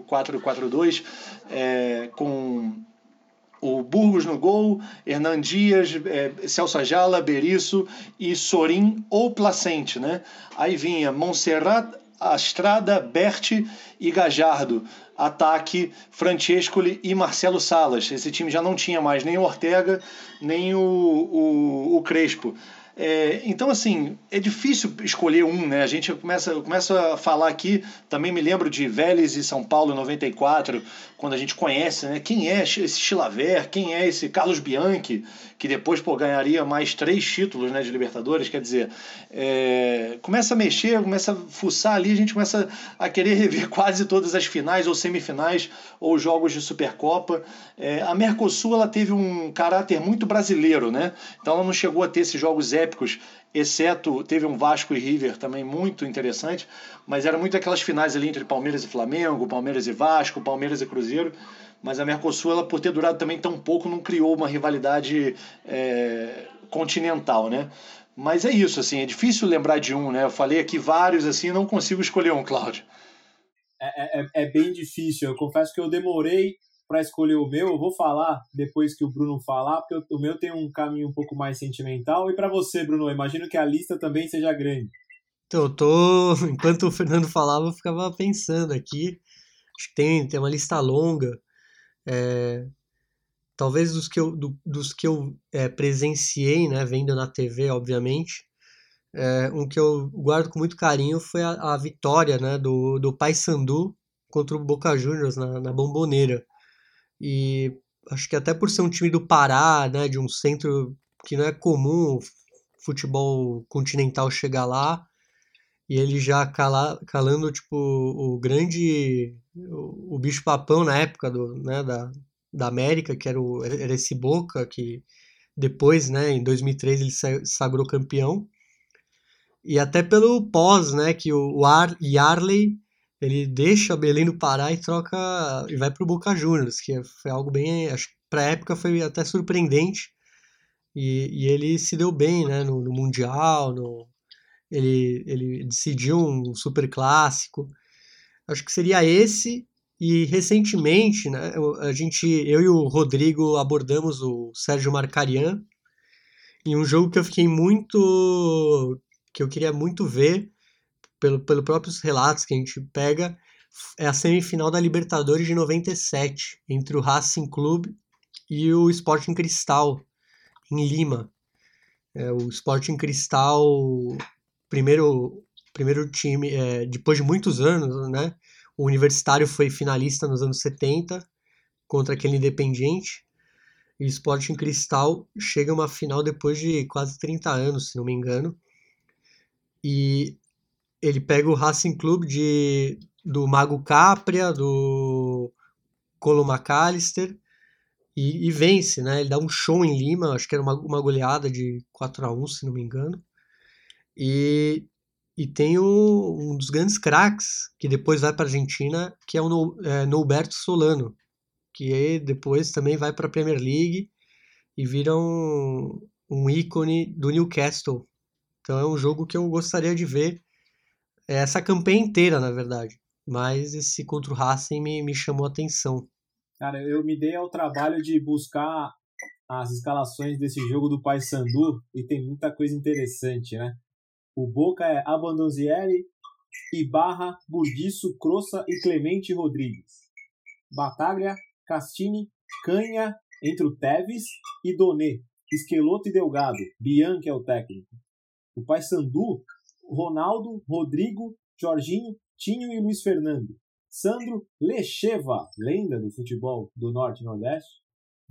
4-4-2, é, com o Burgos no gol, Hernan Dias, é, Celso Ajala, Berisso e Sorin ou Placente, né? Aí vinha Montserrat, Astrada, Berti e Gajardo. Ataque, Francescoli e Marcelo Salas. Esse time já não tinha mais nem o Ortega, nem o, o, o Crespo. É, então, assim, é difícil escolher um, né? A gente começa, começa a falar aqui, também me lembro de Vélez e São Paulo em 94, quando a gente conhece, né? Quem é esse Chilaver, quem é esse Carlos Bianchi, que depois pô, ganharia mais três títulos né, de Libertadores, quer dizer, é, começa a mexer, começa a fuçar ali, a gente começa a querer rever quase todas as finais ou semifinais ou jogos de Supercopa. É, a Mercosul ela teve um caráter muito brasileiro, né? Então ela não chegou a ter esses jogos épicos exceto teve um Vasco e River também muito interessante, mas era muito aquelas finais ali entre Palmeiras e Flamengo, Palmeiras e Vasco, Palmeiras e Cruzeiro. Mas a Mercosul, ela, por ter durado também tão pouco, não criou uma rivalidade é, continental, né? Mas é isso, assim, é difícil lembrar de um, né? Eu falei aqui vários, assim, não consigo escolher um, Cláudio. É, é, é bem difícil. Eu confesso que eu demorei para escolher o meu, eu vou falar depois que o Bruno falar, porque o meu tem um caminho um pouco mais sentimental. E para você, Bruno, imagino que a lista também seja grande. Então, eu tô. Enquanto o Fernando falava, eu ficava pensando aqui. Acho que tem, tem uma lista longa. É, talvez dos que eu, do, dos que eu é, presenciei, né, vendo na TV, obviamente. É, um que eu guardo com muito carinho foi a, a vitória né, do, do Paysandu contra o Boca Juniors na, na Bomboneira. E acho que até por ser um time do Pará, né, de um centro que não é comum futebol continental chegar lá, e ele já cala, calando tipo o grande o, o bicho papão na época do, né, da, da América, que era, o, era esse Boca, que depois, né, em 2003 ele sagrou campeão. E até pelo pós, né, que o, o Ar, Yarley ele deixa Belém do Pará e troca e vai para o Boca Juniors, que foi algo bem, acho a época foi até surpreendente. E, e, ele se deu bem, né, no, no mundial, no, ele, ele decidiu um super clássico. Acho que seria esse e recentemente, né, a gente, eu e o Rodrigo abordamos o Sérgio Marcarian em um jogo que eu fiquei muito que eu queria muito ver pelo, pelo próprios relatos que a gente pega, é a semifinal da Libertadores de 97, entre o Racing Clube e o Sporting Cristal, em Lima. É, o Sporting Cristal, primeiro, primeiro time, é, depois de muitos anos, né? O Universitário foi finalista nos anos 70 contra aquele Independiente. E o Sporting Cristal chega a uma final depois de quase 30 anos, se não me engano. E ele pega o Racing Club de, do Mago Capria, do Colo McAllister e, e, vence, né? Ele dá um show em Lima, acho que era uma, uma goleada de 4 a 1 se não me engano. E, e tem o, um dos grandes craques que depois vai para a Argentina, que é o no, é, Norberto Solano, que depois também vai para a Premier League e vira um, um ícone do Newcastle. Então é um jogo que eu gostaria de ver é essa campanha inteira, na verdade. Mas esse contra o Racing me, me chamou a atenção. Cara, eu me dei ao trabalho de buscar as escalações desse jogo do Paysandu e tem muita coisa interessante, né? O Boca é Abandonzieri, Ibarra, Burdiço, Crossa e Clemente Rodrigues. Bataglia, Castini, Canha, entre o Teves e Donê, Esqueloto e Delgado, Bianchi é o técnico. O Paysandu, Ronaldo, Rodrigo, Jorginho, Tinho e Luiz Fernando. Sandro Lecheva, lenda do futebol do Norte e Nordeste.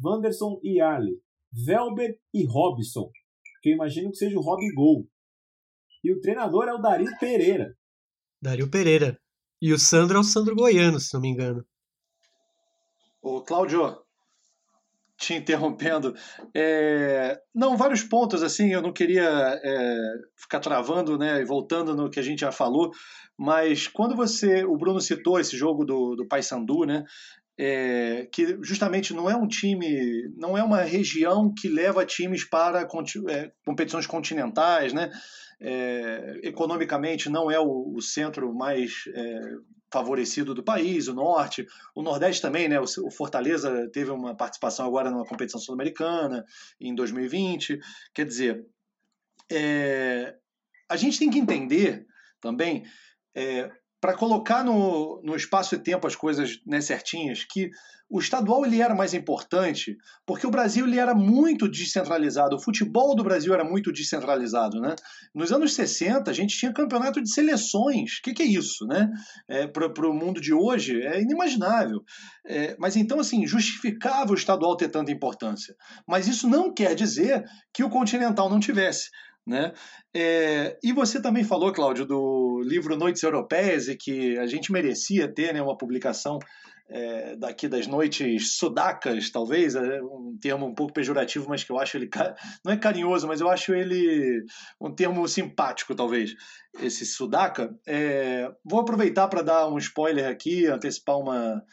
Wanderson e Arley. Velber e Robson, que eu imagino que seja o Rob Gol. E o treinador é o Dario Pereira. Dario Pereira. E o Sandro é o Sandro Goiano, se não me engano. Ô, Cláudio, te interrompendo. É, não, vários pontos, assim, eu não queria é, ficar travando, né, e voltando no que a gente já falou, mas quando você, o Bruno citou esse jogo do, do Paysandu, né, é, que justamente não é um time, não é uma região que leva times para é, competições continentais, né, é, economicamente não é o, o centro mais é, favorecido do país, o norte, o nordeste também, né? O Fortaleza teve uma participação agora numa competição sul-americana em 2020. Quer dizer, é, a gente tem que entender também é, para colocar no, no espaço e tempo as coisas né, certinhas, que o estadual ele era mais importante porque o Brasil ele era muito descentralizado, o futebol do Brasil era muito descentralizado. Né? Nos anos 60, a gente tinha campeonato de seleções. O que, que é isso? Né? É, para o mundo de hoje é inimaginável. É, mas então, assim, justificava o estadual ter tanta importância. Mas isso não quer dizer que o continental não tivesse. Né? É, e você também falou, Cláudio, do livro Noites Europeias e que a gente merecia ter né, uma publicação é, daqui das noites sudacas, talvez, é um termo um pouco pejorativo, mas que eu acho ele não é carinhoso, mas eu acho ele um termo simpático, talvez, esse sudaca. É, vou aproveitar para dar um spoiler aqui, antecipar uma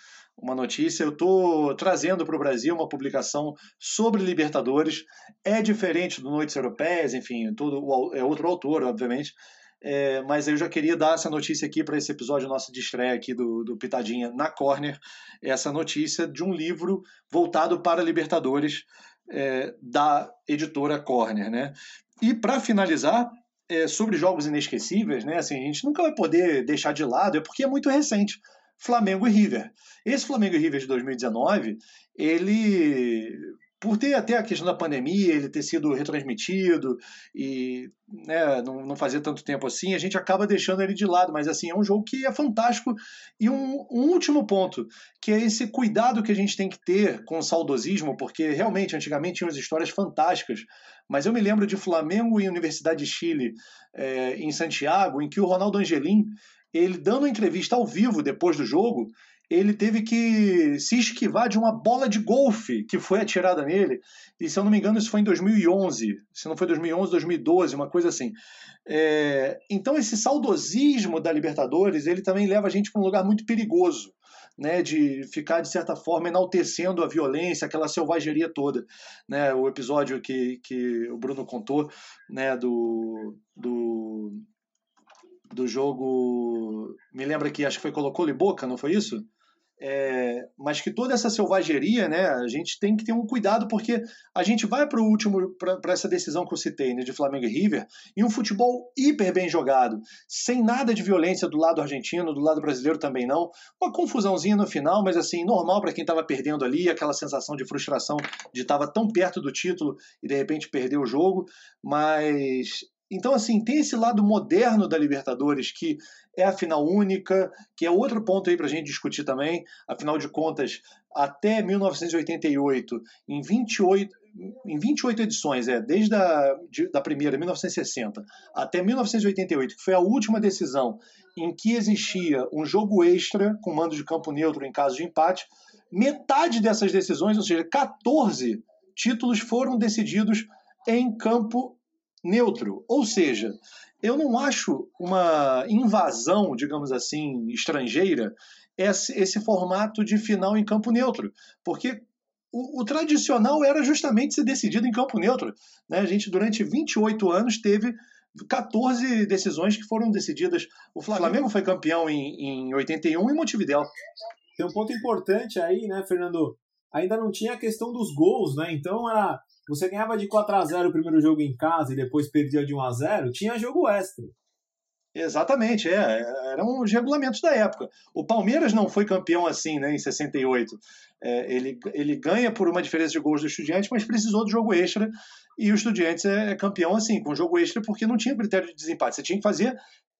uma notícia. Eu estou trazendo para o Brasil uma publicação sobre Libertadores. É diferente do Noites Europeias, enfim, é outro autor, obviamente. É, mas eu já queria dar essa notícia aqui para esse episódio nosso de estreia aqui do, do Pitadinha na Corner, essa notícia de um livro voltado para Libertadores é, da editora Corner, né? E para finalizar, é, sobre jogos inesquecíveis, né? Assim, a gente nunca vai poder deixar de lado, é porque é muito recente. Flamengo e River. Esse Flamengo e River de 2019, ele por ter até a questão da pandemia, ele ter sido retransmitido e né, não, não fazer tanto tempo assim, a gente acaba deixando ele de lado. Mas assim, é um jogo que é fantástico. E um, um último ponto, que é esse cuidado que a gente tem que ter com o saudosismo, porque realmente, antigamente tinham as histórias fantásticas. Mas eu me lembro de Flamengo e Universidade de Chile é, em Santiago, em que o Ronaldo Angelim ele dando entrevista ao vivo depois do jogo, ele teve que se esquivar de uma bola de golfe que foi atirada nele. E se eu não me engano, isso foi em 2011. Se não foi 2011, 2012, uma coisa assim. É... então, esse saudosismo da Libertadores, ele também leva a gente para um lugar muito perigoso. Né, de ficar, de certa forma, enaltecendo a violência, aquela selvageria toda. Né, o episódio que, que o Bruno contou né, do, do do jogo. Me lembra que acho que foi Colocou e Boca, não foi isso? É, mas que toda essa selvageria, né, a gente tem que ter um cuidado, porque a gente vai para o último, para essa decisão que eu citei, né, de Flamengo e River, e um futebol hiper bem jogado, sem nada de violência do lado argentino, do lado brasileiro também não. Uma confusãozinha no final, mas assim, normal para quem estava perdendo ali, aquela sensação de frustração de estar tão perto do título e de repente perder o jogo, mas então, assim, tem esse lado moderno da Libertadores, que é a final única, que é outro ponto aí para a gente discutir também. Afinal de contas, até 1988, em 28, em 28 edições, é, desde a de, da primeira, 1960, até 1988, que foi a última decisão em que existia um jogo extra com mando de campo neutro em caso de empate, metade dessas decisões, ou seja, 14 títulos foram decididos em campo neutro. Ou seja, eu não acho uma invasão, digamos assim, estrangeira esse, esse formato de final em campo neutro, porque o, o, tradicional era justamente ser decidido em campo neutro. Né? A gente, durante 28 anos, teve 14 decisões que foram decididas. O Flamengo foi campeão em, em 81 em Montevideo. Tem um ponto importante aí, né, Fernando? Ainda não tinha a questão dos gols, né? Então era. Você ganhava de 4 a 0 o primeiro jogo em casa e depois perdia de 1 a 0 tinha jogo extra. Exatamente, é, eram os regulamentos da época. O Palmeiras não foi campeão assim, né, em 68. É, ele, ele ganha por uma diferença de gols do Estudiantes, mas precisou do jogo extra e o Estudiantes é, é campeão assim, com jogo extra, porque não tinha critério de desempate. Você tinha que fazer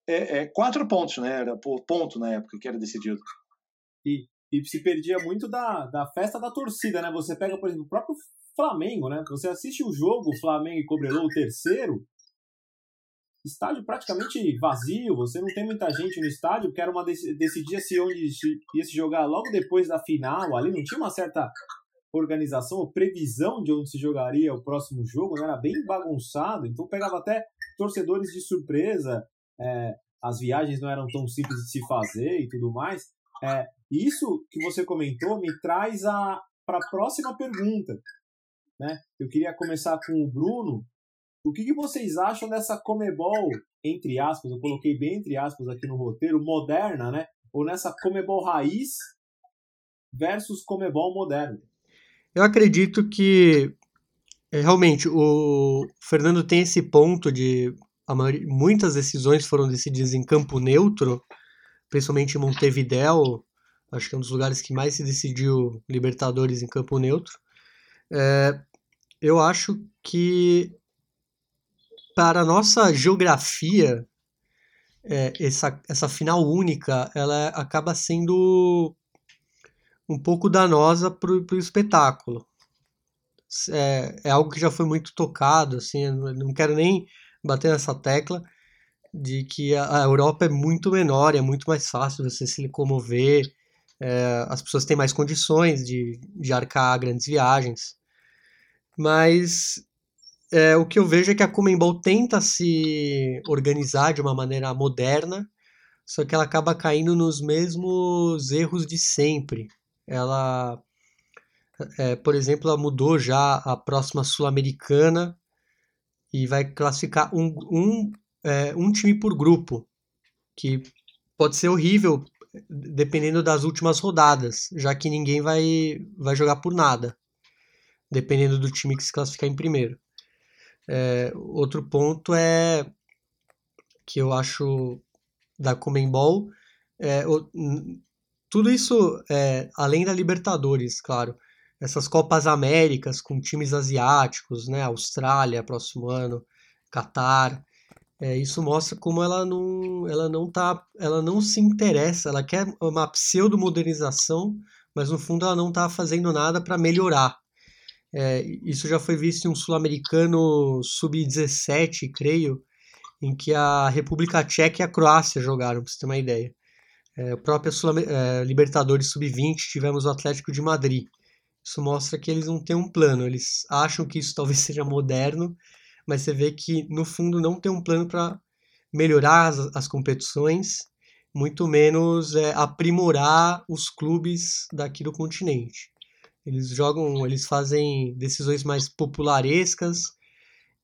é, é, quatro pontos, né? Era por ponto na época que era decidido. E, e se perdia muito da, da festa da torcida, né? Você pega, por exemplo, o próprio Flamengo, né? Você assiste o jogo, Flamengo e Cobreloa, o terceiro, estádio praticamente vazio, você não tem muita gente no estádio, porque era uma decidia se onde ia se jogar logo depois da final, ali não tinha uma certa organização ou previsão de onde se jogaria o próximo jogo, né? era bem bagunçado, então pegava até torcedores de surpresa, é, as viagens não eram tão simples de se fazer e tudo mais. É, isso que você comentou me traz para a próxima pergunta. Né? Eu queria começar com o Bruno, o que, que, vocês acham dessa Comebol, entre aspas, eu coloquei bem entre aspas aqui no roteiro, moderna, né? Ou nessa Comebol raiz versus Comebol moderno? Eu acredito que é, realmente o Fernando tem esse ponto de maioria, muitas decisões foram decididas em campo neutro, principalmente em Montevideo, acho que é um dos lugares que mais se decidiu Libertadores em campo neutro. É, eu acho que para a nossa geografia, é, essa, essa final única, ela acaba sendo um pouco danosa para o espetáculo. É, é, algo que já foi muito tocado, assim, não quero nem bater nessa tecla de que a, a Europa é muito menor, é muito mais fácil você se locomover, é, as pessoas têm mais condições de, de arcar grandes viagens. Mas é, o que eu vejo é que a Comembol tenta se organizar de uma maneira moderna, só que ela acaba caindo nos mesmos erros de sempre. Ela, é, por exemplo, ela mudou já a próxima Sul-Americana e vai classificar um, um, é, um time por grupo, que pode ser horrível dependendo das últimas rodadas, já que ninguém vai, vai jogar por nada, dependendo do time que se classificar em primeiro. É, outro ponto é que eu acho da Comembol, é, tudo isso, é, além da Libertadores, claro, essas Copas Américas com times asiáticos, né, Austrália, próximo ano, Catar, é, isso mostra como ela não, ela não tá, ela não se interessa, ela quer uma pseudo modernização, mas no fundo ela não está fazendo nada para melhorar é, isso já foi visto em um sul-americano sub-17, creio, em que a República Tcheca e a Croácia jogaram, para você ter uma ideia. É, a própria é, Libertadores sub-20 tivemos o Atlético de Madrid. Isso mostra que eles não têm um plano, eles acham que isso talvez seja moderno, mas você vê que no fundo não tem um plano para melhorar as, as, competições, muito menos é, aprimorar os clubes daqui do continente. Eles jogam, eles fazem decisões mais popularescas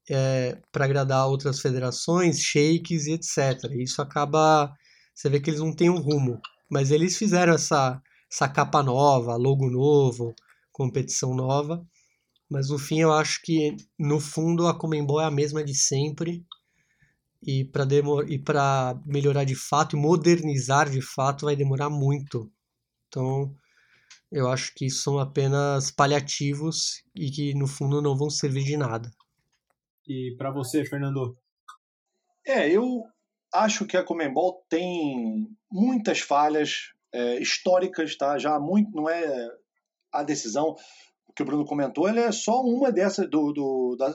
é, para agradar outras federações, shakes e etc. Isso acaba, você vê que eles não têm um rumo, mas eles fizeram essa, essa capa nova, logo novo, competição nova. Mas no fim eu acho que no fundo a Comembol é a mesma de sempre. E para melhorar de fato e modernizar de fato vai demorar muito. Então eu acho que são apenas paliativos e que no fundo não vão servir de nada. E para você, Fernando? É, eu acho que a Comembol tem muitas falhas é, históricas, tá? Já muito não é a decisão que o Bruno comentou, ela é só uma dessas do, do da,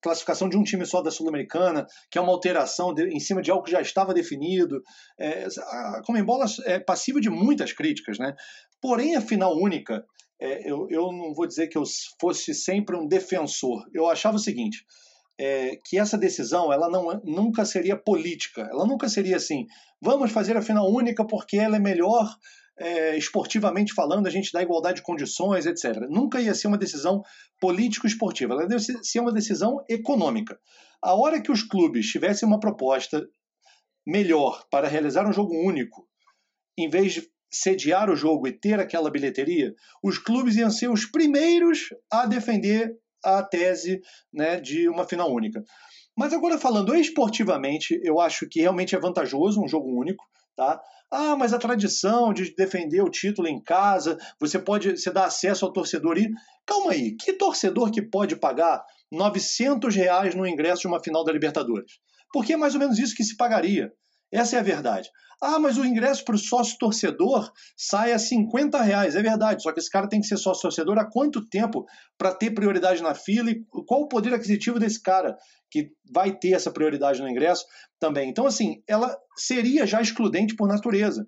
classificação de um time só da Sul-Americana, que é uma alteração de, em cima de algo que já estava definido. É, a Comembol é passiva de muitas críticas, né? Porém, a final única, é, eu, eu não vou dizer que eu fosse sempre um defensor. Eu achava o seguinte, é, que essa decisão ela não, nunca seria política, ela nunca seria assim, vamos fazer a final única porque ela é melhor é, esportivamente falando, a gente dá igualdade de condições, etc. Nunca ia ser uma decisão político-esportiva, ela deve ser uma decisão econômica. A hora que os clubes tivessem uma proposta melhor para realizar um jogo único, em vez de sediar o jogo e ter aquela bilheteria, os clubes iam ser os primeiros a defender a tese né, de uma final única. Mas agora falando esportivamente, eu acho que realmente é vantajoso um jogo único, tá? Ah, mas a tradição de defender o título em casa, você pode, você dá acesso ao torcedor e calma aí, que torcedor que pode pagar 900 reais no ingresso de uma final da Libertadores? Porque é mais ou menos isso que se pagaria. Essa é a verdade. Ah, mas o ingresso para o sócio torcedor sai a 50 reais. É verdade, só que esse cara tem que ser sócio torcedor há quanto tempo para ter prioridade na fila e qual o poder aquisitivo desse cara que vai ter essa prioridade no ingresso também. Então, assim, ela seria já excludente por natureza.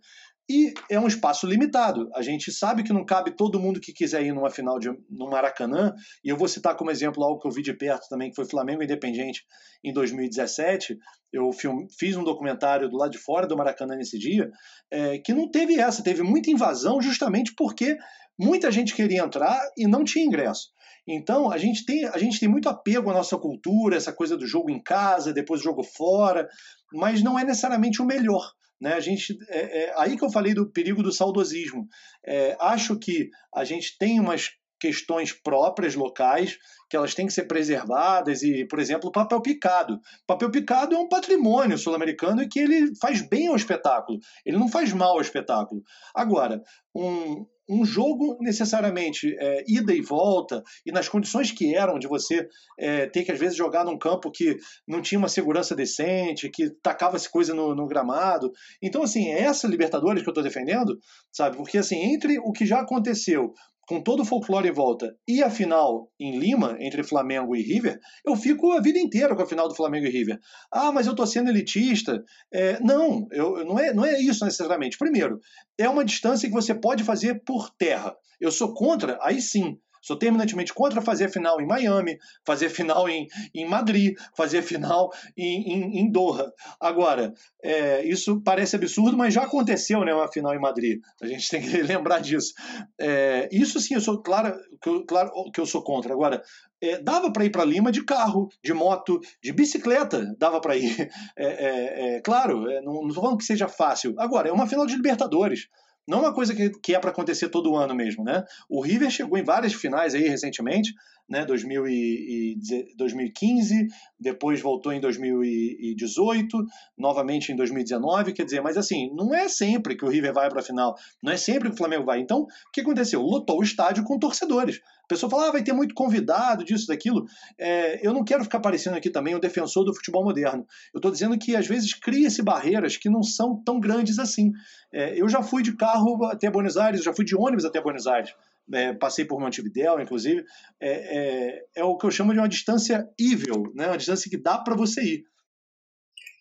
E é um espaço limitado. A gente sabe que não cabe todo mundo que quiser ir numa final de, no Maracanã. E eu vou citar como exemplo algo que eu vi de perto também, que foi Flamengo Independente em 2017. Eu film, fiz um documentário do lado de fora do Maracanã nesse dia, é, que não teve essa, teve muita invasão justamente porque muita gente queria entrar e não tinha ingresso. Então, a gente, tem, a gente tem muito apego à nossa cultura, essa coisa do jogo em casa, depois jogo fora, mas não é necessariamente o melhor. Né? A gente, é, é, aí que eu falei do perigo do saudosismo. É, acho que a gente tem umas questões próprias locais que elas têm que ser preservadas e, por exemplo, o papel picado. O papel picado é um patrimônio sul-americano e que ele faz bem ao espetáculo, ele não faz mal ao espetáculo. Agora, um, um jogo necessariamente é, ida e volta, e nas condições que eram de você é, ter que às vezes jogar num campo que não tinha uma segurança decente, que tacava-se coisa no, no, gramado. Então, assim, é essa Libertadores que eu estou defendendo, sabe? Porque, assim, entre o que já aconteceu com todo o folclore em volta, e a final em Lima, entre Flamengo e River, eu fico a vida inteira com a final do Flamengo e River. Ah, mas eu tô sendo elitista. É, não, eu, não, é, não é isso necessariamente. Primeiro, é uma distância que você pode fazer por terra. Eu sou contra, aí sim, Sou terminantemente contra fazer final em Miami, fazer final em, em Madrid, fazer final em, em, em Doha. Agora, é, isso parece absurdo, mas já aconteceu né, uma final em Madrid. A gente tem que lembrar disso. É, isso sim, eu sou claro que eu, claro que eu sou contra. Agora, é, dava para ir para Lima de carro, de moto, de bicicleta, dava para ir. É, é, é claro, é, não estou falando que seja fácil. Agora, é uma final de Libertadores. Não é uma coisa que, que é para acontecer todo ano mesmo, né? O River chegou em várias finais aí recentemente, né? 2015, depois voltou em 2018, novamente em 2019, quer dizer, mas assim, não é sempre que o River vai para a final, não é sempre que o Flamengo vai. Então, o que aconteceu? Lotou o estádio com torcedores. A pessoa fala, ah, vai ter muito convidado, disso, daquilo. É, eu não quero ficar parecendo aqui também o defensor do futebol moderno. Eu estou dizendo que às vezes cria-se barreiras que não são tão grandes assim. É, eu já fui de carro até Buenos Aires, já fui de ônibus até Buenos Aires. É, passei por Montevidéu, inclusive, é, é, é, o que eu chamo de uma distância evil, né? uma distância que dá para você ir.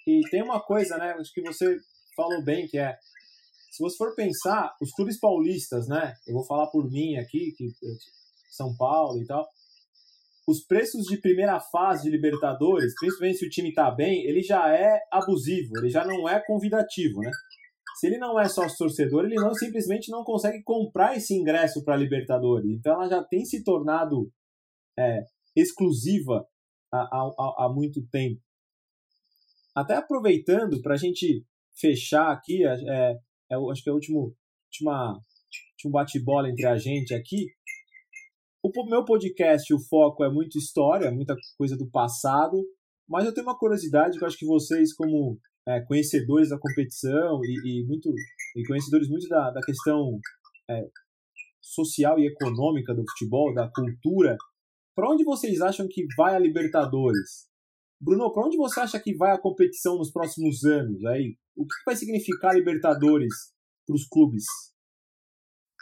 E tem uma coisa, né, acho que você falou bem, que é, se você for pensar, os clubes paulistas, né, eu vou falar por mim aqui, que São Paulo e tal, os preços de primeira fase de Libertadores, principalmente se o time está bem, ele já é abusivo, ele já não é convidativo, né? Se ele não é sócio torcedor, ele não simplesmente não consegue comprar esse ingresso para a Libertadores. Então ela já tem se tornado é, exclusiva há, há, há muito tempo. Até aproveitando para a gente fechar aqui, é, é, é acho que é o último, última, último bate-bola entre a gente aqui. O meu podcast, o foco é muito história, muita coisa do passado, mas eu tenho uma curiosidade que eu acho que vocês, como é, conhecedores da competição e, e, muito, e conhecedores muito da, da questão é, social e econômica do futebol, da cultura, para onde vocês acham que vai a Libertadores? Bruno, para onde você acha que vai a competição nos próximos anos? Aí, o que vai significar Libertadores para os clubes?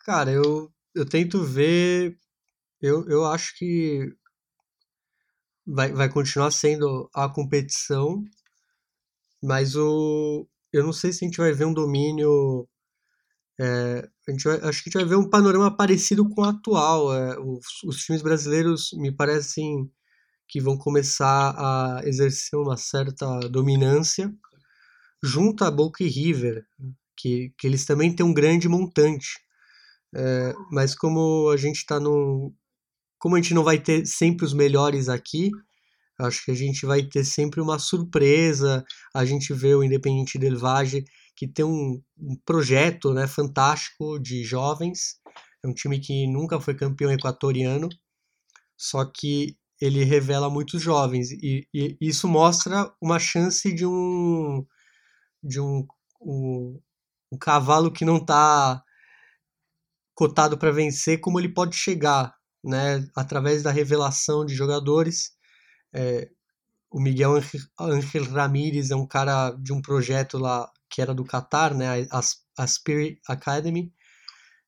Cara, eu, eu tento ver eu, eu acho que vai, vai continuar sendo a competição, mas o, eu não sei se a gente vai ver um domínio. É, a gente vai, acho que a gente vai ver um panorama parecido com o atual. É, os, os times brasileiros me parecem que vão começar a exercer uma certa dominância junto a Boca e River, que, que eles também têm um grande montante. É, mas como a gente está no. Como a gente não vai ter sempre os melhores aqui, acho que a gente vai ter sempre uma surpresa. A gente vê o Independente Del Valle, que tem um, um projeto né, fantástico de jovens. É um time que nunca foi campeão equatoriano, só que ele revela muitos jovens e, e isso mostra uma chance de um de um, um, um cavalo que não está cotado para vencer como ele pode chegar né através da revelação de jogadores é, o Miguel Angel Ramírez é um cara de um projeto lá que era do Qatar né a, a Spirit Academy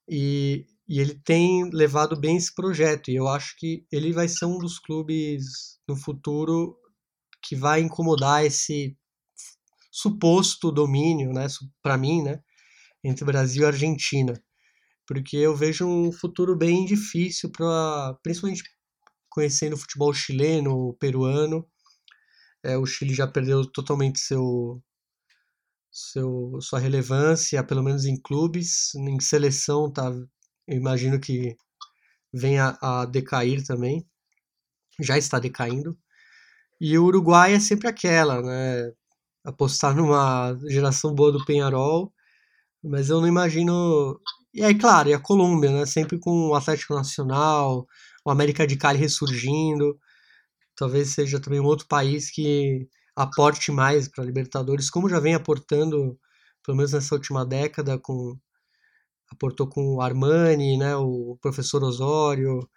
e e ele tem levado bem esse projeto. E eu acho que ele vai ser um dos clubes no futuro que vai incomodar esse suposto domínio, né, para mim, né, entre Brasil e Argentina. Porque eu vejo um futuro bem difícil para, principalmente conhecendo o futebol chileno, peruano. É, o Chile já perdeu totalmente seu, seu sua relevância, pelo menos em clubes, em seleção tá eu imagino que venha a decair também. Já está decaindo. E o Uruguai é sempre aquela, né? Apostar numa geração boa do Penharol, mas eu não imagino. E aí, claro, e a Colômbia, né? Sempre com o Atlético Nacional, o América de Cali ressurgindo. Talvez seja também um outro país que aporte mais para a Libertadores, como já vem aportando, pelo menos nessa última década, com aportou com o Armani, né, o professor Osório, o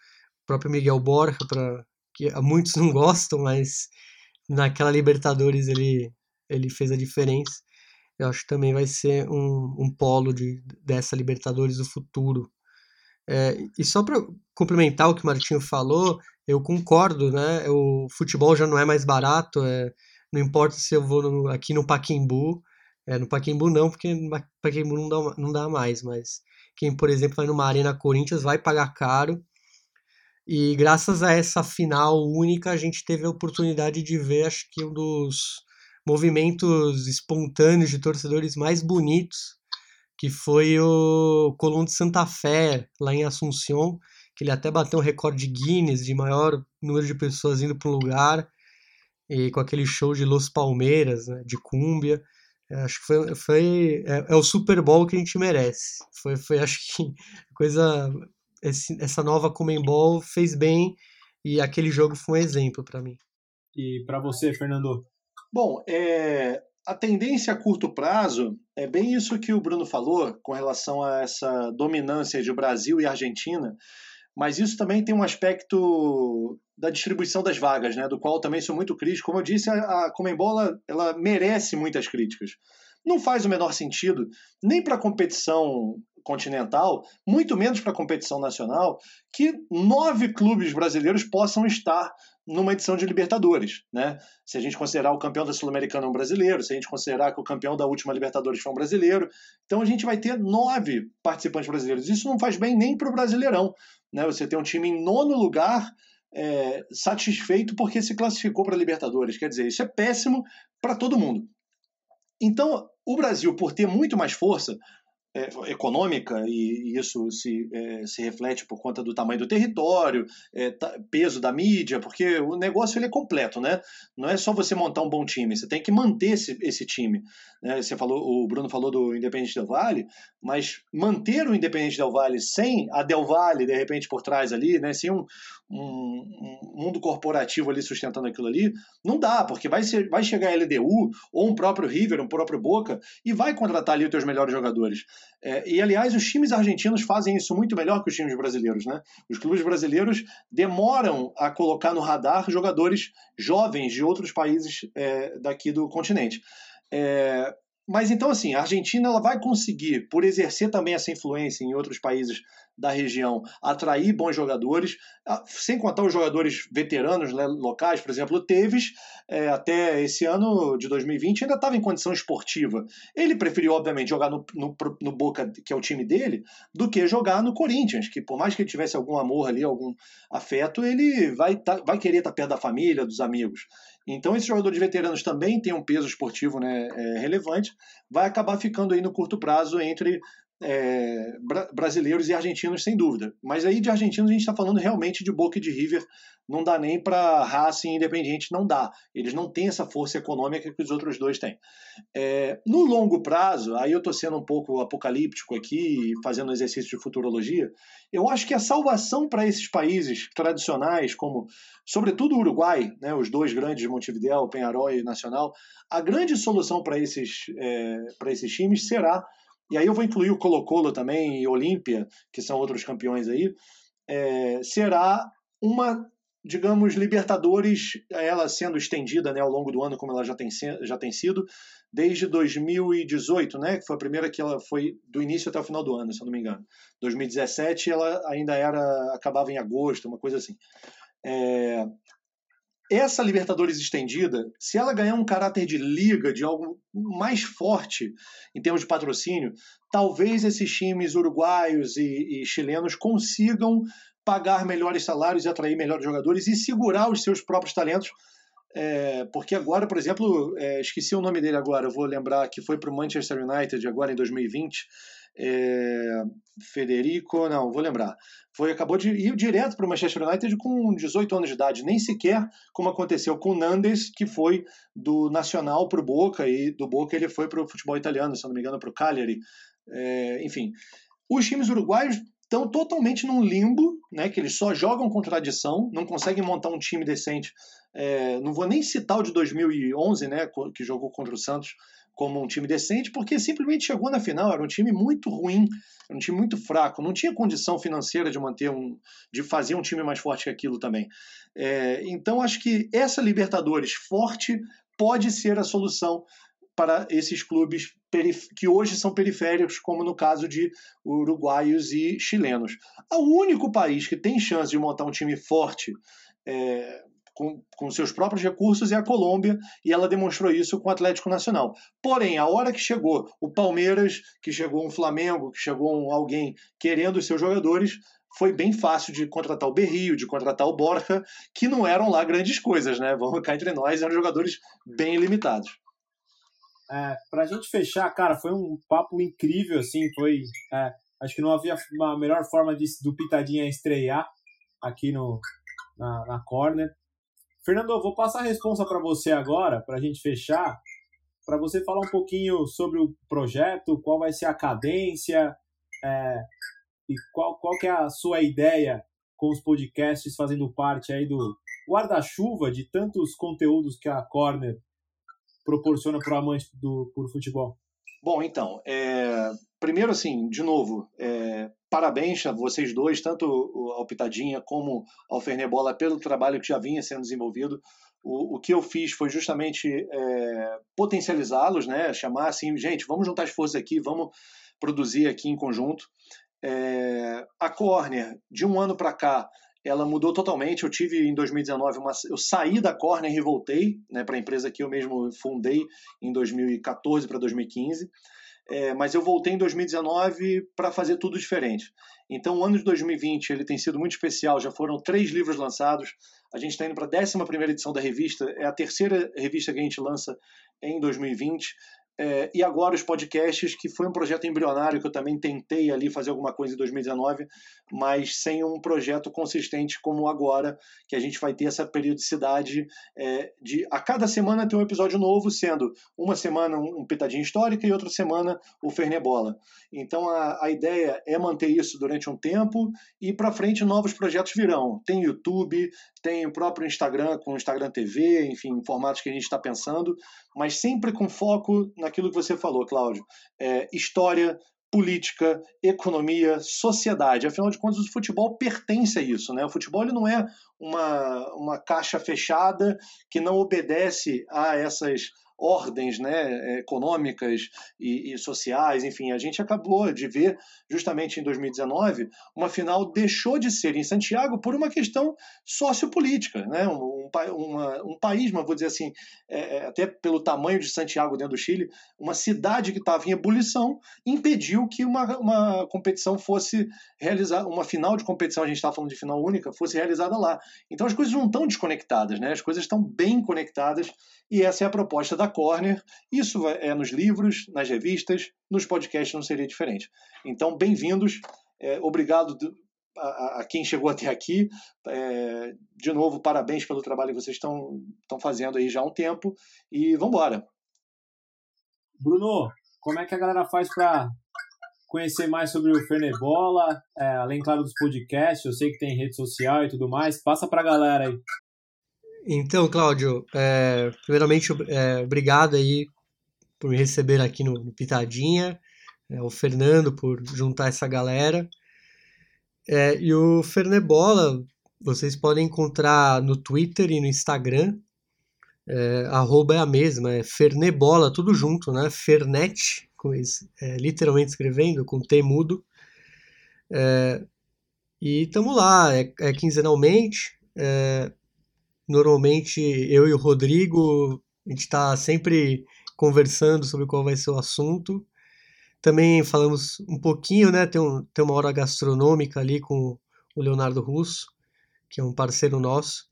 próprio Miguel Borja, para que muitos não gostam, mas naquela Libertadores ele, ele fez a diferença. Eu acho que também vai ser um, um polo de, dessa Libertadores do futuro. É, e só para complementar o que o Martinho falou, eu concordo, né? O futebol já não é mais barato, é, não importa se eu vou no, aqui no Paquembu, é, no Pacaembu não, porque no Pacaembu não dá, não dá mais, mas quem, por exemplo, vai numa Arena Corinthians vai pagar caro. E graças a essa final única, a gente teve a oportunidade de ver, acho que um dos movimentos espontâneos de torcedores mais bonitos, que foi o Colón de Santa Fé, lá em Assunção, que ele até bateu um recorde Guinness de maior número de pessoas indo para um lugar, e com aquele show de Los Palmeiras, né, de cúmbia. Acho que foi, foi é, é, o Super Bowl que a gente merece. Foi, foi acho que coisa esse, essa nova Comembol fez bem e aquele jogo foi um exemplo para mim. E para você, Fernando? Bom, é, a tendência a curto prazo é bem isso que o Bruno falou com relação a essa dominância de Brasil e Argentina, mas isso também tem um aspecto da distribuição das vagas, né, do qual também sou muito crítico. Como eu disse, a, a Comembol ela, ela merece muitas críticas. Não faz o menor sentido, nem para a competição continental, muito menos para a competição nacional, que nove clubes brasileiros possam estar numa edição de Libertadores, né? Se a gente considerar o campeão da Sul-Americana um brasileiro, se a gente considerar que o campeão da última Libertadores foi um brasileiro, então a gente vai ter nove participantes brasileiros. Isso não faz bem nem para o Brasileirão, né? Você tem um time em nono lugar é, satisfeito porque se classificou para Libertadores. Quer dizer, isso é péssimo para todo mundo. Então, o Brasil, por ter muito mais força, é, econômica, e, isso se, é, se reflete por conta do tamanho do território, é, peso da mídia, porque o negócio ele é completo, né? Não é só você montar um bom time, você tem que manter esse, esse time. Né? Você falou, o Bruno falou do Independente Del Vale, mas manter o Independente Del Vale sem a Del Vale, de repente, por trás ali, né? sem um, um, um mundo corporativo ali sustentando aquilo ali, não dá, porque vai, ser, vai chegar a LDU, ou um próprio River, um próprio Boca, e vai contratar ali os teus melhores jogadores. É, e, aliás, os times argentinos fazem isso muito melhor que os times brasileiros. Né? Os clubes brasileiros demoram a colocar no radar jogadores jovens de outros países é, daqui do continente. É, mas então, assim, a Argentina ela vai conseguir, por exercer também essa influência em outros países da região atrair bons jogadores, sem contar os jogadores veteranos né, locais, por exemplo, o Teves, é, até esse ano de 2020, ainda estava em condição esportiva. Ele preferiu, obviamente, jogar no, no, no, Boca, que é o time dele, do que jogar no Corinthians, que por mais que ele tivesse algum amor ali, algum afeto, ele vai, tá, vai querer estar tá perto da família, dos amigos. Então, esses jogadores veteranos também têm um peso esportivo né, é, relevante, vai acabar ficando aí no curto prazo entre é, bra brasileiros e argentinos, sem dúvida. Mas aí de argentinos a gente está falando realmente de Boca e de River, não dá nem para Racing Independiente, não dá. Eles não têm essa força econômica que os outros dois têm. É, no longo prazo, aí eu estou sendo um pouco apocalíptico aqui, fazendo exercício de futurologia, eu acho que a salvação para esses países tradicionais, como sobretudo o Uruguai, né, os dois grandes, Montevideo, Penharol e Nacional, a grande solução para esses, é, esses times será e aí eu vou incluir o Colo-Colo também e Olímpia, que são outros campeões aí, é, será uma, digamos, Libertadores, ela sendo estendida né, ao longo do ano, como ela já tem, já tem sido, desde 2018, né, que foi a primeira que ela foi do início até o final do ano, se eu não me engano. 2017 ela ainda era, acabava em agosto, uma coisa assim. É, essa Libertadores estendida, se ela ganhar um caráter de liga, de algo mais forte em termos de patrocínio, talvez esses times uruguaios e, e chilenos consigam pagar melhores salários e atrair melhores jogadores e segurar os seus próprios talentos. É, porque agora, por exemplo, é, esqueci o nome dele agora, eu vou lembrar que foi para o Manchester United agora em 2020 é, Federico, não, vou lembrar. Foi acabou de ir direto para o Manchester United com 18 anos de idade, nem sequer como aconteceu com o Nandes, que foi do Nacional para o Boca e do Boca ele foi para o futebol italiano, se não me engano, para o Cagliari. É, enfim, os times uruguaios estão totalmente num limbo, né, que eles só jogam com tradição, não conseguem montar um time decente. É, não vou nem citar o de 2011, né, que jogou contra o Santos, como um time decente, porque simplesmente chegou na final, era um time muito ruim, era um time muito fraco, não tinha condição financeira de manter um, de fazer um time mais forte que aquilo também. É, então acho que essa Libertadores forte pode ser a solução para esses clubes que hoje são periféricos, como no caso de uruguaios e chilenos. O único país que tem chance de montar um time forte é, com, com seus próprios recursos é a Colômbia, e ela demonstrou isso com o Atlético Nacional. Porém, a hora que chegou o Palmeiras, que chegou um Flamengo, que chegou um alguém querendo os seus jogadores, foi bem fácil de contratar o Berrio, de contratar o Borja, que não eram lá grandes coisas, né? Vamos cá entre nós, eram jogadores bem limitados. É, pra gente fechar, cara, foi um papo incrível, assim, foi... É, acho que não havia uma melhor forma de, do Pitadinha estrear aqui no, na, na Corner. Fernando, eu vou passar a responsa para você agora, para a gente fechar, para você falar um pouquinho sobre o projeto, qual vai ser a cadência é, e qual, qual que é a sua ideia com os podcasts fazendo parte aí do guarda-chuva de tantos conteúdos que a Corner proporciona para o amante do futebol. Bom, então, é, primeiro assim, de novo, é, parabéns a vocês dois, tanto ao Pitadinha como ao Fernebola, pelo trabalho que já vinha sendo desenvolvido. O, o que eu fiz foi justamente é, potencializá-los, né? chamar assim, gente, vamos juntar as forças aqui, vamos produzir aqui em conjunto. É, a Corner, de um ano para cá, ela mudou totalmente. Eu tive em 2019 uma, eu saí da Corner e voltei, né, para a empresa que eu mesmo fundei em 2014 para 2015 é, mas eu voltei em 2019 para fazer tudo diferente. Então, o ano de 2020 ele tem sido muito especial. Já foram três livros lançados. A gente está indo para a 11 edição da revista. É a terceira revista que a gente lança em 2020. É, e agora os podcasts, que foi um projeto embrionário que eu também tentei ali fazer alguma coisa em 2019, mas sem um projeto consistente como agora, que a gente vai ter essa periodicidade é, de a cada semana ter um episódio novo, sendo uma semana um pitadinha histórica e outra semana o Fernebola. Então a, a ideia é manter isso durante um tempo e para frente novos projetos virão. Tem YouTube, tem o próprio Instagram com o Instagram TV, enfim, formatos que a gente está pensando, mas sempre com foco naquilo que você falou, Cláudio. É, história, política, economia, sociedade. Afinal de contas, o futebol pertence a isso. Né? O futebol ele não é uma, uma caixa fechada que não obedece a essas ordens né, econômicas e, e, sociais, enfim, a gente acabou de ver justamente em 2019 uma final deixou de ser em Santiago por uma questão sociopolítica, né, um, um, uma, um país, mas vou dizer assim, é, é, até pelo tamanho de Santiago dentro do Chile, uma cidade que estava em ebulição impediu que uma, uma competição fosse realizada, uma final de competição, a gente estava falando de final única, fosse realizada lá. Então as coisas não estão desconectadas, né? as coisas estão bem conectadas e essa é a proposta da Corner. Isso é nos livros, nas revistas, nos podcasts não seria diferente. Então, bem-vindos. É, obrigado a, a, quem chegou até aqui. É, de novo, parabéns pelo trabalho que vocês estão fazendo aí já há um tempo. E vamos embora. Bruno, como é que a galera faz para conhecer mais sobre o Fernebola, é, além, claro, dos podcasts? Eu sei que tem rede social e tudo mais. Passa para a galera aí. Então, Cláudio, é, primeiramente, é, obrigado aí por me receber aqui no, no Pitadinha, é, o Fernando por juntar essa galera. É, e o Fernebola, vocês podem encontrar no Twitter e no Instagram. É, arroba é a mesma, é Fernebola, tudo junto, né? Fernet, é, literalmente escrevendo, com T mudo. É, e estamos lá, é, é quinzenalmente. É, normalmente eu e o Rodrigo, a gente está sempre conversando sobre qual vai ser o assunto. Também falamos um pouquinho, né? Tem, um, tem uma hora gastronômica ali com o Leonardo Russo, que é um parceiro nosso.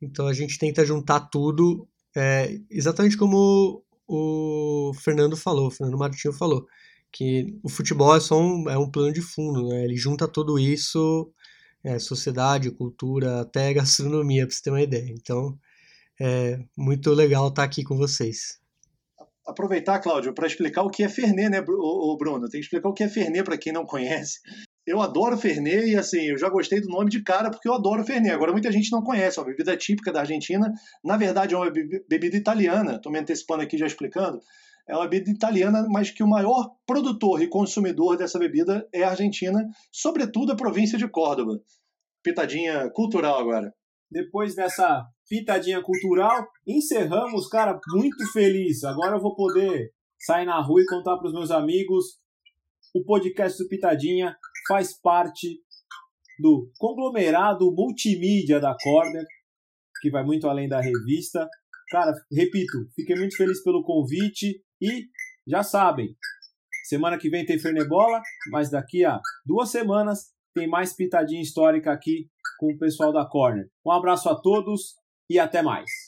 Então a gente tenta juntar tudo, é, exatamente como o Fernando falou, o Fernando Martinho falou, que o futebol é só um, é um plano de fundo, né? Ele junta tudo isso, é, sociedade, cultura, até gastronomia, para você ter uma ideia. Então, é muito legal estar aqui com vocês aproveitar, Cláudio, para explicar o que é Fernet, né, o Bruno? Tem que explicar o que é Fernet para quem não conhece. Eu adoro Fernet e, assim, eu já gostei do nome de cara porque eu adoro Fernet. Agora, muita gente não conhece, é uma bebida típica da Argentina. Na verdade, é uma bebida italiana. Estou me antecipando aqui já explicando. É uma bebida italiana, mas que o maior produtor e consumidor dessa bebida é a Argentina, sobretudo a província de Córdoba. Pitadinha cultural agora. Depois dessa pitadinha cultural. Encerramos, cara, muito feliz. Agora eu vou poder sair na rua e contar para os meus amigos. O podcast do Pitadinha faz parte do conglomerado multimídia da Corner, que vai muito além da revista. Cara, repito, fiquei muito feliz pelo convite e já sabem, semana que vem tem Fernebola, mas daqui a duas semanas tem mais pitadinha histórica aqui com o pessoal da Corner. Um abraço a todos e até mais.